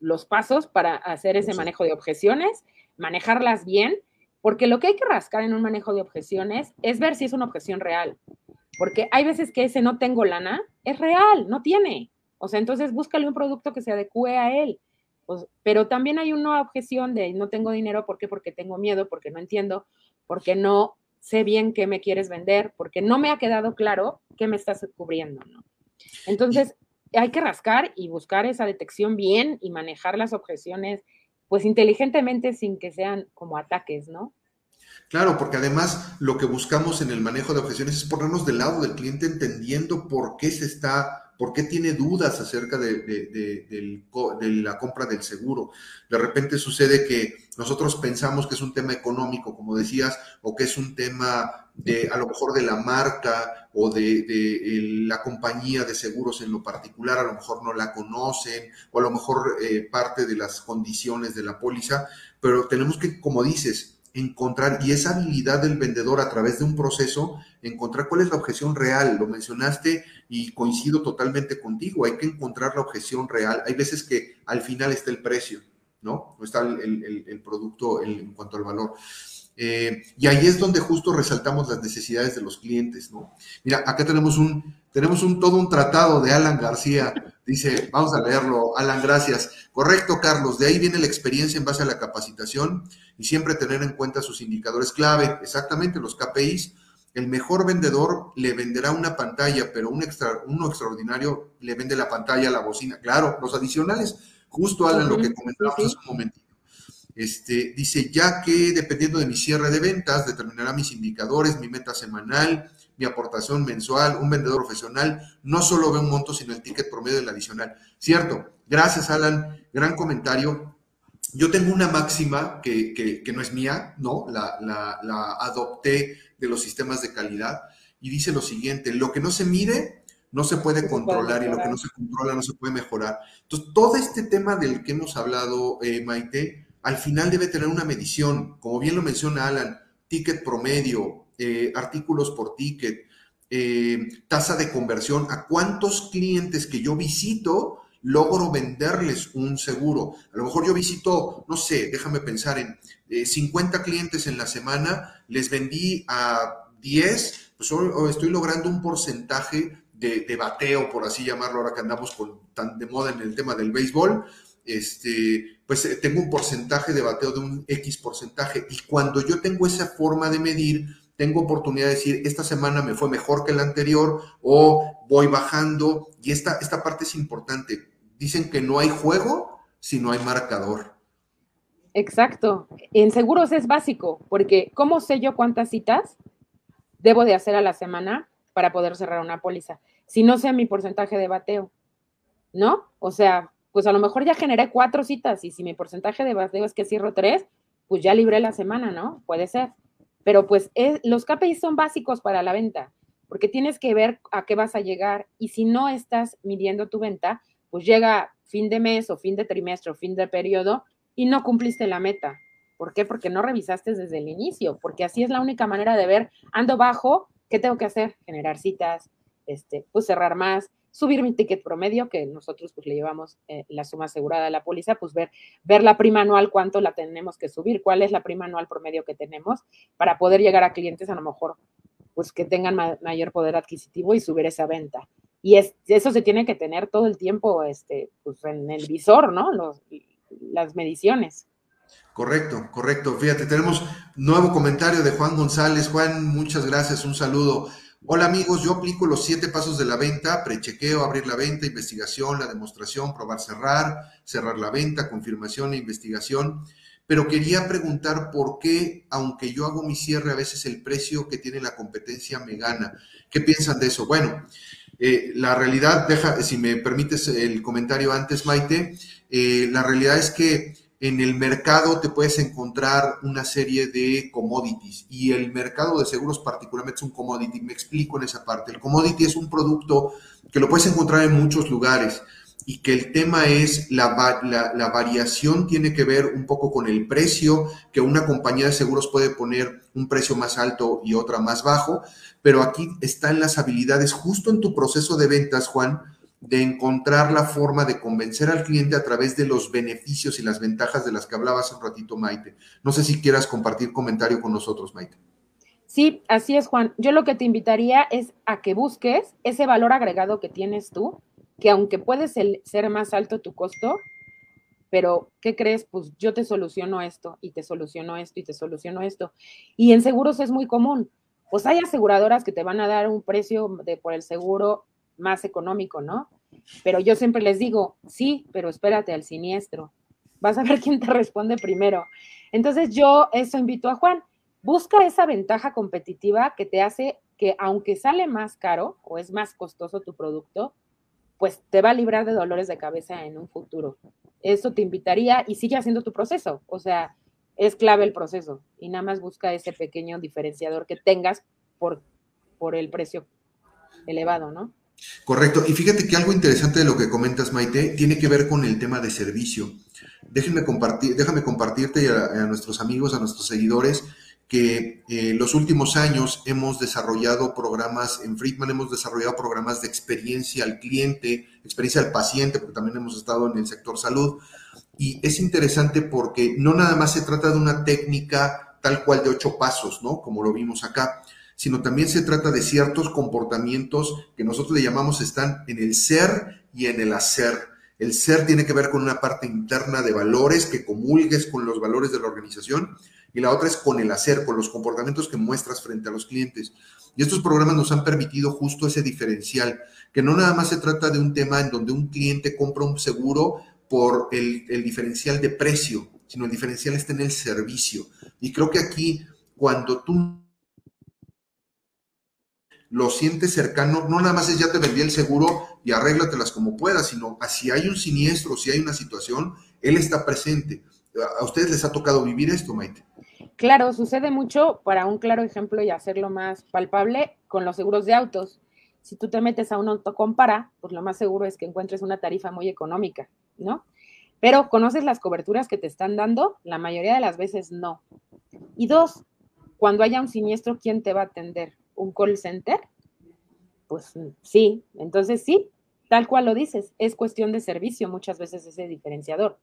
los pasos para hacer ese manejo de objeciones, manejarlas bien, porque lo que hay que rascar en un manejo de objeciones es ver si es una objeción real, porque hay veces que ese no tengo lana es real, no tiene. O sea, entonces búscale un producto que se adecue a él. Pues, pero también hay una objeción de no tengo dinero, ¿por qué? Porque tengo miedo, porque no entiendo, porque no sé bien qué me quieres vender, porque no me ha quedado claro qué me estás cubriendo, ¿no? Entonces, hay que rascar y buscar esa detección bien y manejar las objeciones, pues inteligentemente sin que sean como ataques, ¿no? Claro, porque además lo que buscamos en el manejo de objeciones es ponernos del lado del cliente entendiendo por qué se está ¿Por qué tiene dudas acerca de, la compra del seguro? De repente sucede que nosotros pensamos que es un tema económico, como decías, o que es un tema de a lo mejor de la marca o de, la compañía de seguros en lo particular, a lo mejor no la conocen, o a lo mejor eh, parte de las condiciones de la póliza, pero tenemos que, como dices, encontrar, y esa habilidad del vendedor a través de un proceso, encontrar cuál es la objeción real. Lo mencionaste y coincido totalmente contigo, hay que encontrar la objeción real. Hay veces que al final está el precio, ¿no? No está el, producto en cuanto al valor. Eh, y ahí es donde justo resaltamos las necesidades de los clientes, ¿no? Mira, acá tenemos un, tenemos un todo un tratado de Alan García Dice, vamos a leerlo, Alan, gracias. Correcto, Carlos, de ahí viene la experiencia en base a la capacitación y siempre tener en cuenta sus indicadores clave, exactamente los KPIs. El mejor vendedor le venderá una pantalla, pero un extra, uno extraordinario le vende la pantalla, la bocina. Claro, los adicionales, justo Alan, lo que comentamos hace un momentito. Este, dice, ya que dependiendo de mi cierre de ventas, determinará mis indicadores, mi meta semanal, mi aportación mensual, un vendedor profesional, no solo ve un monto, sino el ticket promedio del adicional. Cierto, gracias Alan, gran comentario. Yo tengo una máxima que, no es mía, ¿no? La, la, adopté de los sistemas de calidad y dice lo siguiente, lo que no se mide no se puede controlar y lo que no se controla no se puede mejorar. Entonces, todo este tema del que hemos hablado, eh, Maite, al final debe tener una medición, como bien lo menciona Alan, ticket promedio, eh, artículos por ticket, eh, tasa de conversión, a cuántos clientes que yo visito logro venderles un seguro. A lo mejor yo visito, no sé, déjame pensar en 50 clientes en la semana, les vendí a 10, pues estoy logrando un porcentaje de, bateo, por así llamarlo, ahora que andamos tan de moda en el tema del béisbol, este, pues eh, tengo un porcentaje de bateo de un X porcentaje. Y cuando yo tengo esa forma de medir, tengo oportunidad de decir, esta semana me fue mejor que la anterior o voy bajando. Y esta, esta parte es importante. Dicen que no hay juego si no hay marcador. Exacto. En seguros es básico, porque ¿cómo sé yo cuántas citas debo de hacer a la semana para poder cerrar una póliza? si no sé mi porcentaje de bateo, ¿no? O sea, pues a lo mejor ya generé cuatro citas y si mi porcentaje de bateo es que cierro tres, pues ya libré la semana, ¿no? Puede ser. Pero pues los KPIs son básicos para la venta, porque tienes que ver a qué vas a llegar y si no estás midiendo tu venta, pues llega fin de mes o fin de trimestre o fin de periodo y no cumpliste la meta. ¿Por qué? Porque no revisaste desde el inicio, porque así es la única manera de ver, ando bajo, ¿qué tengo que hacer? Generar citas, este, pues cerrar más, subir mi ticket promedio, que nosotros pues le llevamos eh, la suma asegurada a la póliza, pues ver, ver la prima anual, cuánto la tenemos que subir, cuál es la prima anual promedio que tenemos para poder llegar a clientes a lo mejor pues que tengan mayor poder adquisitivo y subir esa venta. Y es, eso se tiene que tener todo el tiempo este, pues en el visor, ¿no? Los, las mediciones. Correcto, correcto. Fíjate, tenemos nuevo comentario de Juan González. Juan, muchas gracias, un saludo. Hola amigos, yo aplico los siete pasos de la venta, prechequeo, abrir la venta, investigación, la demostración, probar cerrar, cerrar la venta, confirmación e investigación. Pero quería preguntar por qué, aunque yo hago mi cierre, a veces el precio que tiene la competencia me gana. ¿Qué piensan de eso? Bueno, eh, la realidad, deja, si me permites el comentario antes, Maite, eh, la realidad es que en el mercado te puedes encontrar una serie de commodities y el mercado de seguros particularmente es un commodity. Me explico en esa parte. El commodity es un producto que lo puedes encontrar en muchos lugares y que el tema es la, la, variación tiene que ver un poco con el precio, que una compañía de seguros puede poner un precio más alto y otra más bajo, pero aquí están las habilidades justo en tu proceso de ventas, Juan, de encontrar la forma de convencer al cliente a través de los beneficios y las ventajas de las que hablabas un ratito, Maite. No sé si quieras compartir comentario con nosotros, Maite. Sí, así es, Juan. Yo lo que te invitaría es a que busques ese valor agregado que tienes tú, que aunque puede ser más alto tu costo, pero ¿qué crees? Pues yo te soluciono esto y te soluciono esto y te soluciono esto. Y en seguros es muy común. Pues hay aseguradoras que te van a dar un precio de, por el seguro más económico, ¿no? Pero yo siempre les digo, sí, pero espérate al siniestro. Vas a ver quién te responde primero. Entonces yo eso invito a Juan, busca esa ventaja competitiva que te hace que aunque sale más caro o es más costoso tu producto, pues te va a librar de dolores de cabeza en un futuro. Eso te invitaría y sigue haciendo tu proceso. O sea, es clave el proceso y nada más busca ese pequeño diferenciador que tengas por, por el precio elevado, ¿no? Correcto. Y fíjate que algo interesante de lo que comentas, Maite, tiene que ver con el tema de servicio. Déjenme compartir, déjame compartirte a, a nuestros amigos, a nuestros seguidores, que eh, los últimos años hemos desarrollado programas, en Friedman hemos desarrollado programas de experiencia al cliente, experiencia al paciente, porque también hemos estado en el sector salud. Y es interesante porque no nada más se trata de una técnica tal cual de ocho pasos, ¿no? Como lo vimos acá, sino también se trata de ciertos comportamientos que nosotros le llamamos están en el ser y en el hacer. El ser tiene que ver con una parte interna de valores que comulgues con los valores de la organización y la otra es con el hacer, con los comportamientos que muestras frente a los clientes. Y estos programas nos han permitido justo ese diferencial, que no nada más se trata de un tema en donde un cliente compra un seguro por el, diferencial de precio, sino el diferencial está en el servicio. Y creo que aquí, cuando tú lo sientes cercano, no nada más es ya te vendí el seguro y arréglatelas como puedas, sino si hay un siniestro, si hay una situación, él está presente. ¿A ustedes les ha tocado vivir esto, Maite? Claro, sucede mucho, para un claro ejemplo y hacerlo más palpable, con los seguros de autos. Si tú te metes a un autocompara, pues lo más seguro es que encuentres una tarifa muy económica, ¿no? Pero ¿conoces las coberturas que te están dando? La mayoría de las veces no. Y dos, cuando haya un siniestro, ¿quién te va a atender? ¿Un call center? Pues sí, entonces sí, tal cual lo dices, es cuestión de servicio muchas veces ese diferenciador.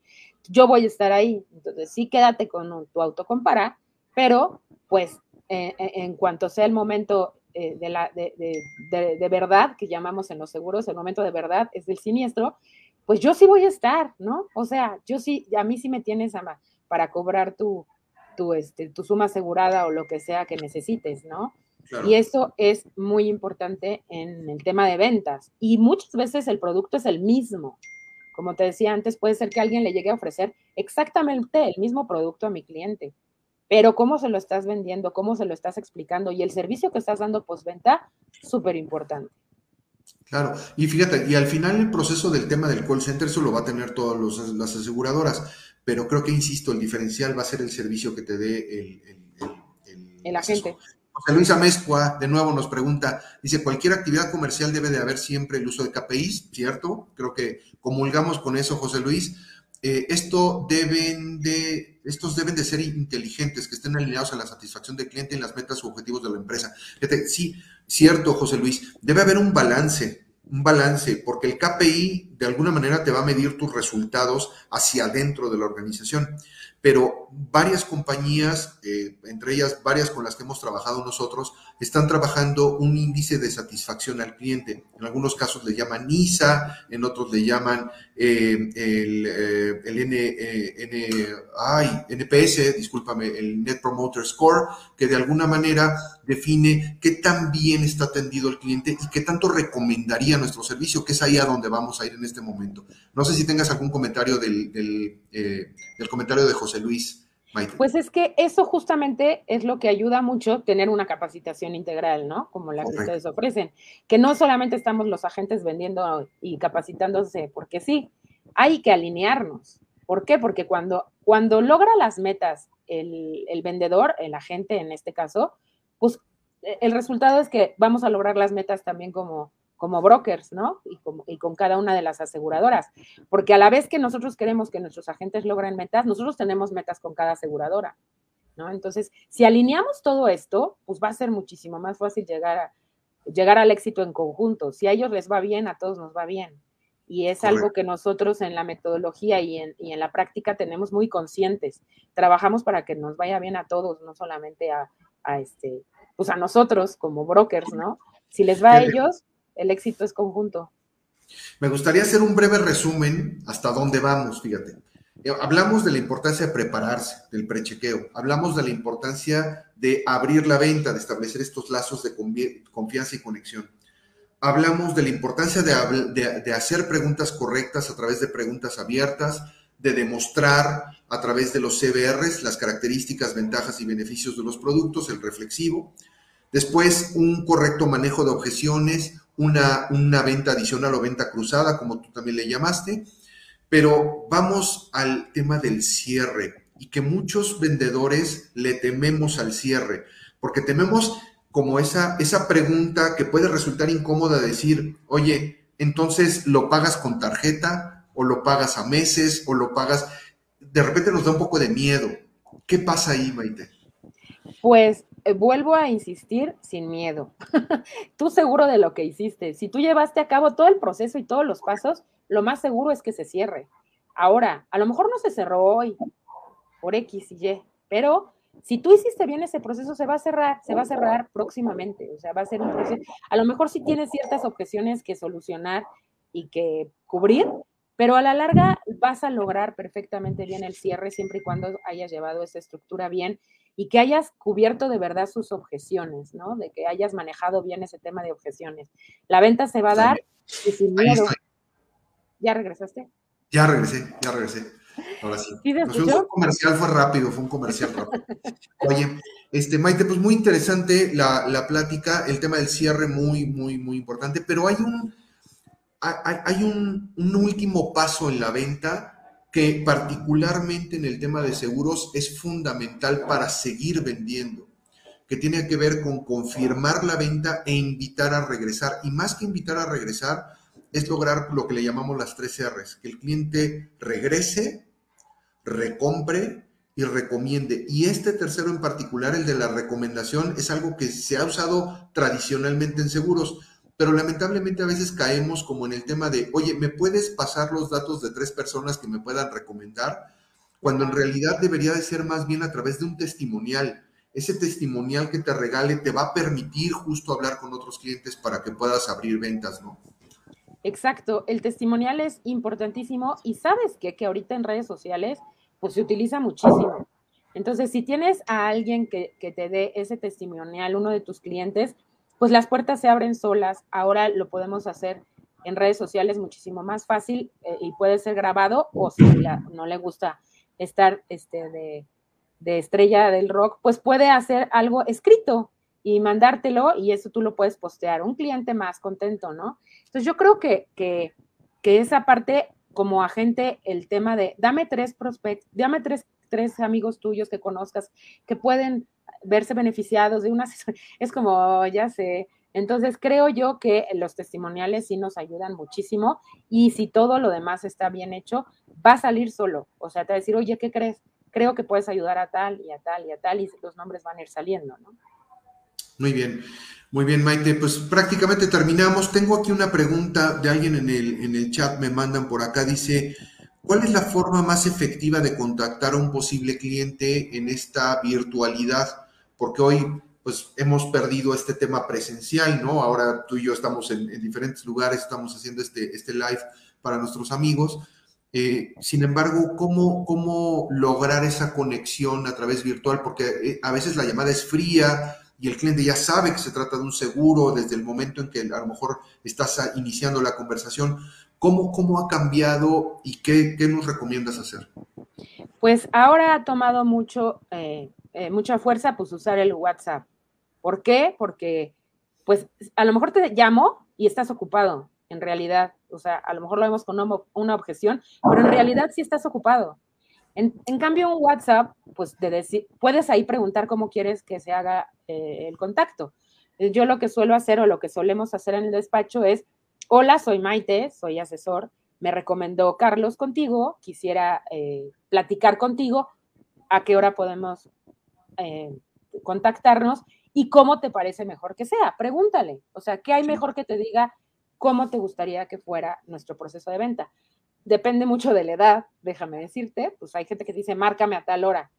Yo voy a estar ahí, entonces sí quédate con tu autocompara, pero pues eh, eh, en cuanto sea el momento eh, de, la, de, de, de, verdad, que llamamos en los seguros, el momento de verdad es del siniestro, pues yo sí voy a estar, ¿no? O sea, yo sí, a mí sí me tienes a, para cobrar tu, tu, este, tu suma asegurada o lo que sea que necesites, ¿no? Y eso es muy importante en el tema de ventas. Y muchas veces el producto es el mismo. Como te decía antes, puede ser que alguien le llegue a ofrecer exactamente el mismo producto a mi cliente, pero cómo se lo estás vendiendo, cómo se lo estás explicando y el servicio que estás dando postventa, súper importante. Claro, y fíjate, y al final el proceso del tema del call center eso lo va a tener todas las aseguradoras, pero creo que, insisto, el diferencial va a ser el servicio que te dé el, el, el agente. José Luis Amezcua, de nuevo, nos pregunta, dice, cualquier actividad comercial debe de haber siempre el uso de KPIs, ¿cierto? Creo que comulgamos con eso, José Luis. Eh, esto deben de, estos deben de ser inteligentes, que estén alineados a la satisfacción del cliente y las metas u objetivos de la empresa. Fíjate, sí, cierto, José Luis, debe haber un balance, un balance, porque el KPI de alguna manera te va a medir tus resultados hacia adentro de la organización. Pero varias compañías, eh, entre ellas varias con las que hemos trabajado nosotros, están trabajando un índice de satisfacción al cliente. En algunos casos le llaman NISA, en otros le llaman eh, el, eh, el N, ay, NPS, discúlpame, el Net Promoter Score, que de alguna manera define qué tan bien está atendido el cliente y qué tanto recomendaría nuestro servicio, que es ahí a donde vamos a ir en este momento. No sé si tengas algún comentario del, del, del comentario de José Luis. Pues es que eso justamente es lo que ayuda mucho tener una capacitación integral, ¿no? Como la que ustedes ofrecen, que no solamente estamos los agentes vendiendo y capacitándose, porque sí, hay que alinearnos. ¿Por qué? Porque cuando, cuando logra las metas el, el vendedor, el agente en este caso, pues e, el resultado es que vamos a lograr las metas también como, como brokers, ¿no? Y, y, con cada una de las aseguradoras. Porque a la vez que nosotros queremos que nuestros agentes logren metas, nosotros tenemos metas con cada aseguradora, ¿no? Entonces, si alineamos todo esto, pues va a ser muchísimo más fácil llegar, a, llegar al éxito en conjunto. Si a ellos les va bien, a todos nos va bien. Y es algo que nosotros en la metodología y en, y en, la práctica tenemos muy conscientes. Trabajamos para que nos vaya bien a todos, no solamente a, a este, pues a nosotros como brokers, ¿no? Si les va a ellos, el éxito es conjunto. Me gustaría hacer un breve resumen hasta dónde vamos, fíjate. Eh, hablamos de la importancia de prepararse, del prechequeo. Hablamos de la importancia de abrir la venta, de establecer estos lazos de confianza y conexión. Hablamos de la importancia de, de, hacer preguntas correctas a través de preguntas abiertas, de demostrar a través de los CBRs las características, ventajas y beneficios de los productos, el reflexivo. Después, un correcto manejo de objeciones, una, una venta adicional o venta cruzada, como tú también le llamaste. Pero vamos al tema del cierre y que muchos vendedores le tememos al cierre, porque tememos como esa, esa pregunta que puede resultar incómoda decir, oye, entonces lo pagas con tarjeta o lo pagas a meses o lo pagas, de repente nos da un poco de miedo. ¿Qué pasa ahí, Maite? Pues vuelvo a insistir sin miedo. tú seguro de lo que hiciste. Si tú llevaste a cabo todo el proceso y todos los pasos, lo más seguro es que se cierre. Ahora, a lo mejor no se cerró hoy por X y Y, pero si tú hiciste bien ese proceso, se va a cerrar, se va a cerrar próximamente. O sea, va a ser un proceso. A lo mejor sí tienes ciertas objeciones que solucionar y que cubrir, pero a la larga vas a lograr perfectamente bien el cierre siempre y cuando hayas llevado esa estructura bien y que hayas cubierto de verdad sus objeciones, ¿no? De que hayas manejado bien ese tema de objeciones. La venta se va a dar y sin miedo. ¿Ya regresaste? Ya regresé, ya regresé. Ahora sí. ¿Sí pues fue un comercial, fue rápido, fue un comercial rápido. Oye, este, Maite, pues muy interesante la, la, plática, el tema del cierre muy, muy, muy importante, pero hay un, hay, hay un, un último paso en la venta que particularmente en el tema de seguros es fundamental para seguir vendiendo. que tiene que ver con confirmar la venta e invitar a regresar. Y más que invitar a regresar, es lograr lo que le llamamos las tres R's, que el cliente regrese, recompre y recomiende. Y este tercero en particular, el de la recomendación, es algo que se ha usado tradicionalmente en seguros, pero lamentablemente a veces caemos como en el tema de, oye, ¿me puedes pasar los datos de tres personas que me puedan recomendar? Cuando en realidad debería de ser más bien a través de un testimonial. Ese testimonial que te regale te va a permitir justo hablar con otros clientes para que puedas abrir ventas, ¿no? Exacto, el testimonial es importantísimo y sabes que, que ahorita en redes sociales pues se utiliza muchísimo. Entonces, si tienes a alguien que, te dé ese testimonial, uno de tus clientes, pues las puertas se abren solas. Ahora lo podemos hacer en redes sociales muchísimo más fácil eh, y puede ser grabado o si no le gusta estar este, de, de, estrella del rock, pues puede hacer algo escrito y mandártelo y eso tú lo puedes postear. Un cliente más contento, ¿no? Entonces yo creo que, que, que esa parte como agente el tema de dame tres prospectos, dame tres, tres amigos tuyos que conozcas que pueden verse beneficiados de una Es como, ya sé. Entonces creo yo que los testimoniales sí nos ayudan muchísimo y si todo lo demás está bien hecho, va a salir solo. O sea, te va a decir, oye, ¿qué crees? Creo que puedes ayudar a tal y a tal y a tal y los nombres van a ir saliendo, ¿no? Muy bien. Muy bien, Maite, pues prácticamente terminamos. Tengo aquí una pregunta de alguien en el, en el chat, me mandan por acá, dice, ¿cuál es la forma más efectiva de contactar a un posible cliente en esta virtualidad? Porque hoy pues hemos perdido este tema presencial, ¿no? Ahora tú y yo estamos en, diferentes lugares, estamos haciendo este, este live para nuestros amigos. Eh, sin embargo, ¿cómo, ¿cómo lograr esa conexión a través virtual? Porque eh, a veces la llamada es fría, y el cliente ya sabe que se trata de un seguro desde el momento en que a lo mejor estás iniciando la conversación. ¿Cómo, cómo ha cambiado y qué, nos recomiendas hacer? Pues ahora ha tomado mucho, eh, eh, mucha fuerza pues usar el WhatsApp. ¿Por qué? Porque pues a lo mejor te llamo y estás ocupado, en realidad. O sea, a lo mejor lo vemos con una, objeción, pero en realidad sí estás ocupado. En, cambio, un WhatsApp, pues de puedes ahí preguntar cómo quieres que se haga eh, el contacto. Yo lo que suelo hacer o lo que solemos hacer en el despacho es, hola, soy Maite, soy asesor, me recomendó Carlos contigo, quisiera eh, platicar contigo, a qué hora podemos eh, contactarnos y cómo te parece mejor que sea. Pregúntale, o sea, ¿qué hay mejor que te diga cómo te gustaría que fuera nuestro proceso de venta? depende mucho de la edad, déjame decirte, pues hay gente que dice, márcame a tal hora.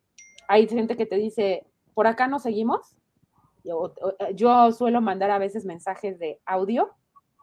Hay gente que te dice, por acá no seguimos. Yo, yo suelo mandar a veces mensajes de audio,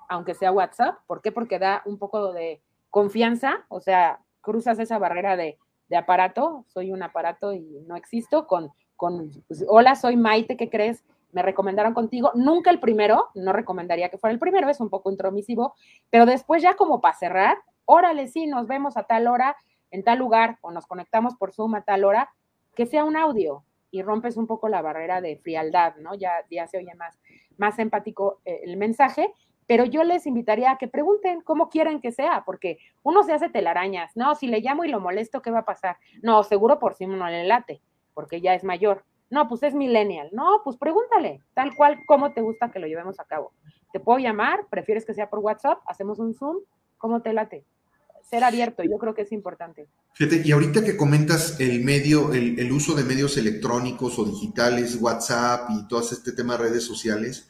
aunque sea WhatsApp. ¿Por qué? Porque da un poco de confianza, o sea, cruzas esa barrera de, de aparato, soy un aparato y no existo, con, con pues, hola, soy Maite, ¿qué crees? Me recomendaron contigo, nunca el primero, no recomendaría que fuera el primero, es un poco intromisivo, pero después ya como para cerrar, órale, sí, nos vemos a tal hora, en tal lugar, o nos conectamos por Zoom a tal hora, que sea un audio y rompes un poco la barrera de frialdad, ¿no? Ya, se oye más, más empático eh, el mensaje, pero yo les invitaría a que pregunten cómo quieren que sea, porque uno se hace telarañas, no, si le llamo y lo molesto, ¿qué va a pasar? No, seguro por si uno le late, porque ya es mayor. No, pues es millennial. No, pues pregúntale, tal cual, cómo te gusta que lo llevemos a cabo. ¿Te puedo llamar? ¿Prefieres que sea por WhatsApp? ¿Hacemos un Zoom? ¿Cómo te late? ser abierto, yo creo que es importante. Fíjate, y ahorita que comentas el medio, el, uso de medios electrónicos o digitales, WhatsApp y todo este tema de redes sociales,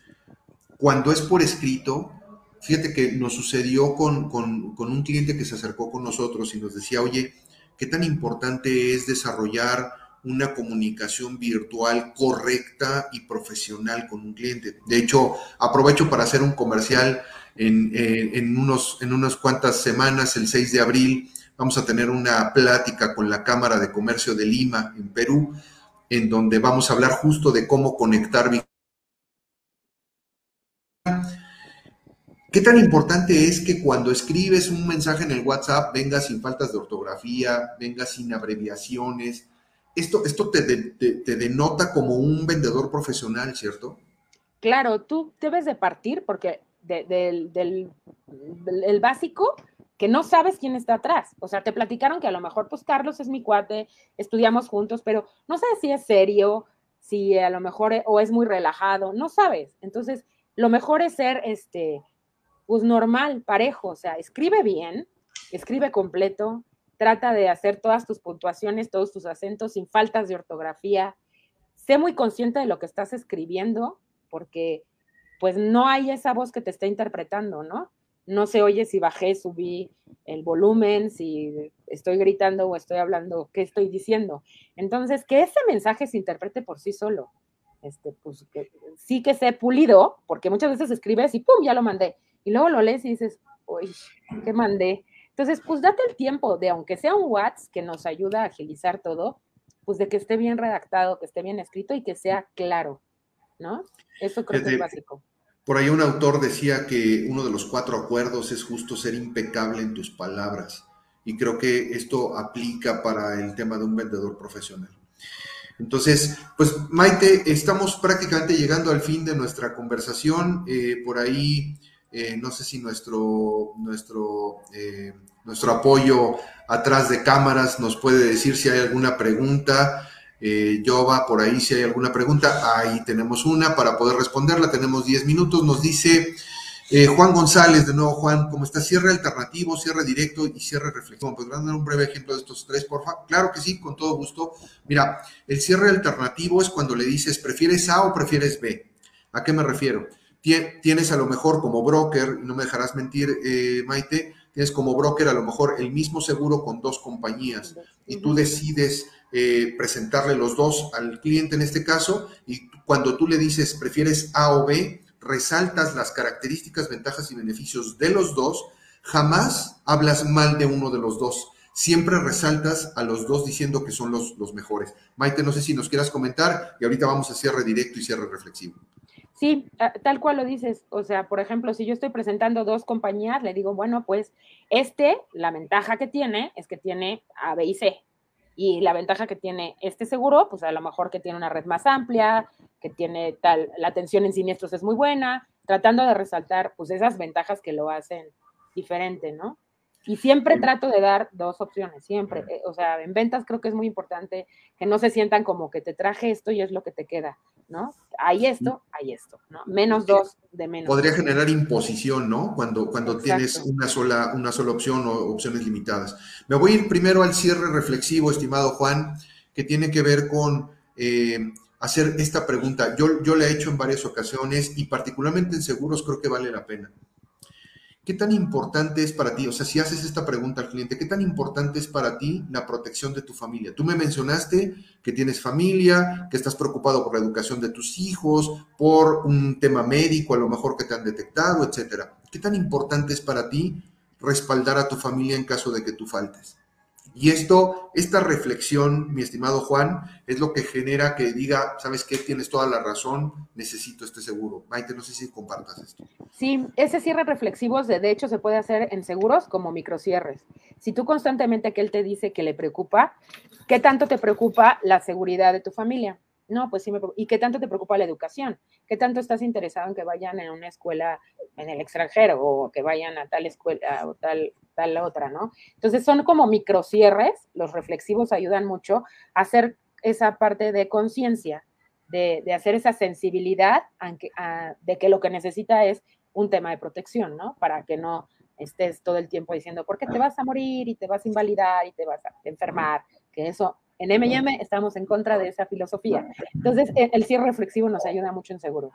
cuando es por escrito, fíjate que nos sucedió con, con, un cliente que se acercó con nosotros y nos decía, oye, ¿qué tan importante es desarrollar una comunicación virtual correcta y profesional con un cliente? De hecho, aprovecho para hacer un comercial en, unos, en unas cuantas semanas, el 6 de abril, vamos a tener una plática con la Cámara de Comercio de Lima, en Perú, en donde vamos a hablar justo de cómo conectar. ¿Qué tan importante es que cuando escribes un mensaje en el WhatsApp venga sin faltas de ortografía, venga sin abreviaciones? Esto, esto te, te denota como un vendedor profesional, ¿cierto? Claro, tú debes de partir porque del, del, básico que no sabes quién está atrás. O sea, te platicaron que a lo mejor, pues Carlos es mi cuate, estudiamos juntos, pero no sé si es serio, si a lo mejor e, o es muy relajado, no sabes. Entonces, lo mejor es ser este pues normal, parejo, o sea, escribe bien, escribe completo, trata de hacer todas tus puntuaciones, todos tus acentos sin faltas de ortografía. Sé muy consciente de lo que estás escribiendo, porque pues no hay esa voz que te está interpretando, ¿no? No se oye si bajé, subí el volumen, si estoy gritando o estoy hablando, qué estoy diciendo. Entonces, que ese mensaje se interprete por sí solo. Este, pues que sí que sé pulido, porque muchas veces escribes y pum, ya lo mandé. Y luego lo lees y dices, uy, ¿qué mandé? Entonces, pues date el tiempo de, aunque sea un WhatsApp que nos ayuda a agilizar todo, pues de que esté bien redactado, que esté bien escrito y que sea claro, ¿no? Eso creo que es básico. Por ahí un autor decía que uno de los cuatro acuerdos es justo ser impecable en tus palabras. Y creo que esto aplica para el tema de un vendedor profesional. Entonces, pues Maite, estamos prácticamente llegando al fin de nuestra conversación. Eh, por ahí eh, no sé si nuestro, nuestro, eh, nuestro apoyo atrás de cámaras nos puede decir si hay alguna pregunta. Eh, Jova, por ahí si hay alguna pregunta, ahí tenemos una para poder responderla. Tenemos 10 minutos. Nos dice eh, Juan González, de nuevo Juan, ¿cómo está? Cierre alternativo, cierre directo y cierre reflexión. ¿Podrán dar un breve ejemplo de estos tres, por favor? Claro que sí, con todo gusto. Mira, el cierre alternativo es cuando le dices, ¿prefieres A o prefieres B? ¿A qué me refiero? Tienes a lo mejor como broker, y no me dejarás mentir, eh, Maite, tienes como broker a lo mejor el mismo seguro con dos compañías y tú decides eh, presentarle los dos al cliente en este caso y cuando tú le dices prefieres A o B, resaltas las características, ventajas y beneficios de los dos, jamás hablas mal de uno de los dos. Siempre resaltas a los dos diciendo que son los, los mejores. Maite, no sé si nos quieras comentar y ahorita vamos a cierre directo y cierre reflexivo. Sí, tal cual lo dices. O sea, por ejemplo, si yo estoy presentando dos compañías, le digo, bueno, pues este, la ventaja que tiene es que tiene A, B y C. Y la ventaja que tiene este seguro, pues a lo mejor que tiene una red más amplia, que tiene tal, la atención en siniestros es muy buena, tratando de resaltar pues esas ventajas que lo hacen diferente, ¿no? Y siempre trato de dar dos opciones, siempre. Eh, o sea, en ventas creo que es muy importante que no se sientan como que te traje esto y es lo que te queda, ¿no? Hay esto, hay esto, ¿no? Menos dos de menos. Podría generar imposición, ¿no? Cuando, cuando tienes una sola, una sola opción o opciones limitadas. Me voy a ir primero al cierre reflexivo, estimado Juan, que tiene que ver con eh, hacer esta pregunta. Yo, yo la he hecho en varias ocasiones y particularmente en seguros creo que vale la pena. ¿Qué tan importante es para ti? O sea, si haces esta pregunta al cliente, ¿qué tan importante es para ti la protección de tu familia? Tú me mencionaste que tienes familia, que estás preocupado por la educación de tus hijos, por un tema médico, a lo mejor que te han detectado, etcétera. ¿Qué tan importante es para ti respaldar a tu familia en caso de que tú faltes? Y esto, esta reflexión, mi estimado Juan, es lo que genera que diga, ¿sabes qué? Tienes toda la razón, necesito este seguro. Maite, no sé si compartas esto. Sí, ese cierre reflexivo, de hecho, se puede hacer en seguros como microcierres. Si tú constantemente que él te dice que le preocupa, ¿qué tanto te preocupa la seguridad de tu familia? No, pues sí me preocupa. ¿Y qué tanto te preocupa la educación? ¿Qué tanto estás interesado en que vayan a una escuela en el extranjero o que vayan a tal escuela o tal, tal otra, ¿no? Entonces son como microcierres, los reflexivos ayudan mucho a hacer esa parte de conciencia, de, hacer esa sensibilidad de que lo que necesita es un tema de protección, ¿no? Para que no estés todo el tiempo diciendo, ¿por qué te vas a morir y te vas a invalidar y te vas a enfermar? Que eso en M&M estamos en contra de esa filosofía. Entonces, e, el cierre reflexivo nos ayuda mucho en seguro.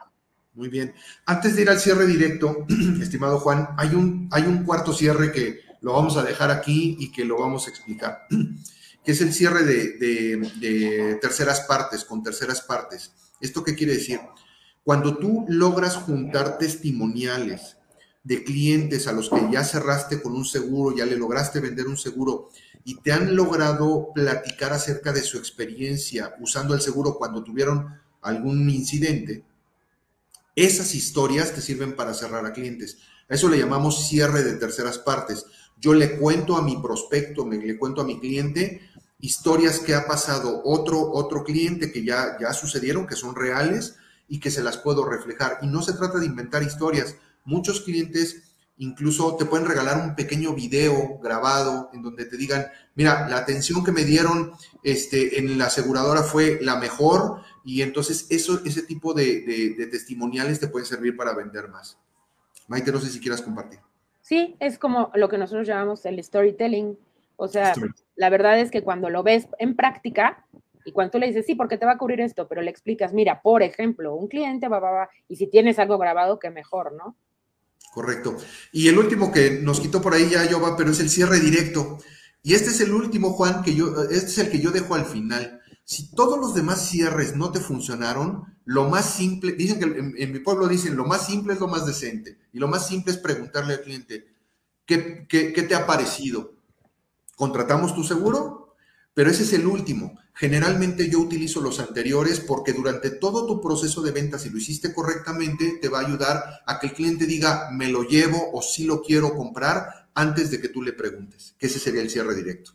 Muy bien. Antes de ir al cierre directo, estimado Juan, hay un, hay un cuarto cierre que lo vamos a dejar aquí y que lo vamos a explicar, que es el cierre de, terceras partes, con terceras partes. ¿Esto qué quiere decir? Cuando tú logras juntar testimoniales de clientes a los que ya cerraste con un seguro, ya le lograste vender un seguro y te han logrado platicar acerca de su experiencia usando el seguro cuando tuvieron algún incidente, esas historias te sirven para cerrar a clientes. A eso le llamamos cierre de terceras partes. Yo le cuento a mi prospecto, me, le cuento a mi cliente historias que ha pasado otro, otro cliente que ya, ya sucedieron, que son reales y que se las puedo reflejar. Y no se trata de inventar historias. Muchos clientes Incluso te pueden regalar un pequeño video grabado en donde te digan, mira, la atención que me dieron este, en la aseguradora fue la mejor y entonces eso, ese tipo de, testimoniales te pueden servir para vender más. Maite, no sé si quieras compartir. Sí, es como lo que nosotros llamamos el storytelling. O sea, la verdad es que cuando lo ves en práctica y cuando tú le dices, sí, porque te va a cubrir esto, pero le explicas, mira, por ejemplo, un cliente va, va, va, y si tienes algo grabado, que mejor, ¿no? Correcto. Y el último que nos quitó por ahí ya yo va, pero es el cierre directo. Y este es el último, Juan, que yo, este es el que yo dejo al final. Si todos los demás cierres no te funcionaron, lo más simple, dicen que en, mi pueblo dicen, lo más simple es lo más decente. Y lo más simple es preguntarle al cliente, ¿qué, qué, qué te ha parecido? ¿Contratamos tu seguro? Pero ese es el último. Generalmente yo utilizo los anteriores porque durante todo tu proceso de venta, si lo hiciste correctamente, te va a ayudar a que el cliente diga, me lo llevo o sí lo quiero comprar antes de que tú le preguntes, que ese sería el cierre directo.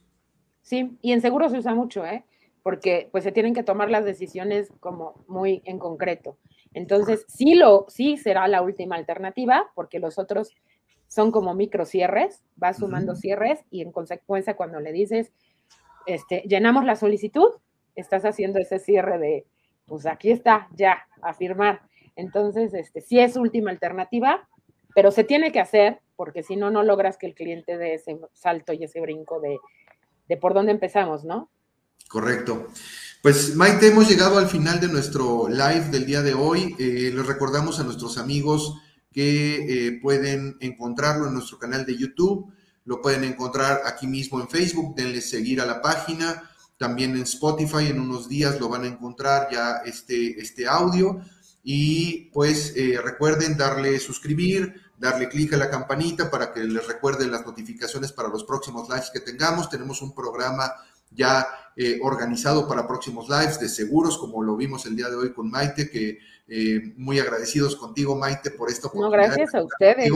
Sí, y en seguro se usa mucho, ¿eh? Porque pues se tienen que tomar las decisiones como muy en concreto. Entonces, sí, lo, sí será la última alternativa, porque los otros son como micro cierres, vas sumando cierres y en consecuencia cuando le dices, este, llenamos la solicitud, estás haciendo ese cierre de, pues aquí está, ya, a firmar. Entonces, este, sí es última alternativa, pero se tiene que hacer porque si no, no logras que el cliente dé ese salto y ese brinco de, de por dónde empezamos, ¿no? Correcto. Pues Maite, hemos llegado al final de nuestro live del día de hoy. Eh, les recordamos a nuestros amigos que eh, pueden encontrarlo en nuestro canal de YouTube lo pueden encontrar aquí mismo en Facebook, denle seguir a la página, también en Spotify, en unos días lo van a encontrar ya este, este audio. Y pues eh, recuerden darle suscribir, darle clic a la campanita para que les recuerden las notificaciones para los próximos lives que tengamos. Tenemos un programa ya eh, organizado para próximos lives de seguros, como lo vimos el día de hoy con Maite, que eh, muy agradecidos contigo, Maite, por esta oportunidad. No, gracias a ustedes.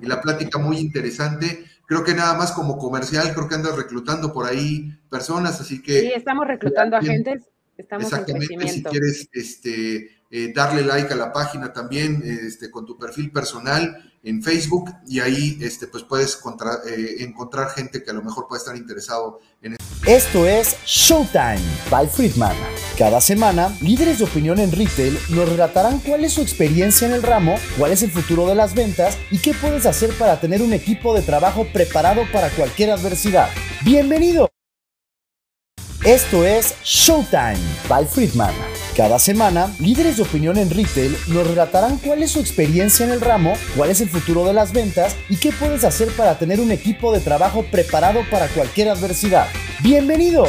Y la plática muy interesante. Creo que nada más como comercial, creo que andas reclutando por ahí personas, así que... Sí, estamos reclutando agentes, estamos exactamente, en si quieres este, eh, darle like a la página también este, con tu perfil personal en Facebook y ahí este, pues puedes eh, encontrar gente que a lo mejor puede estar interesado en Esto es Showtime by Friedman. Cada semana, líderes de opinión en retail nos relatarán cuál es su experiencia en el ramo, cuál es el futuro de las ventas y qué puedes hacer para tener un equipo de trabajo preparado para cualquier adversidad. ¡Bienvenido! Esto es Showtime by Friedman. Cada semana, líderes de opinión en retail nos relatarán cuál es su experiencia en el ramo, cuál es el futuro de las ventas y qué puedes hacer para tener un equipo de trabajo preparado para cualquier adversidad. ¡Bienvenido!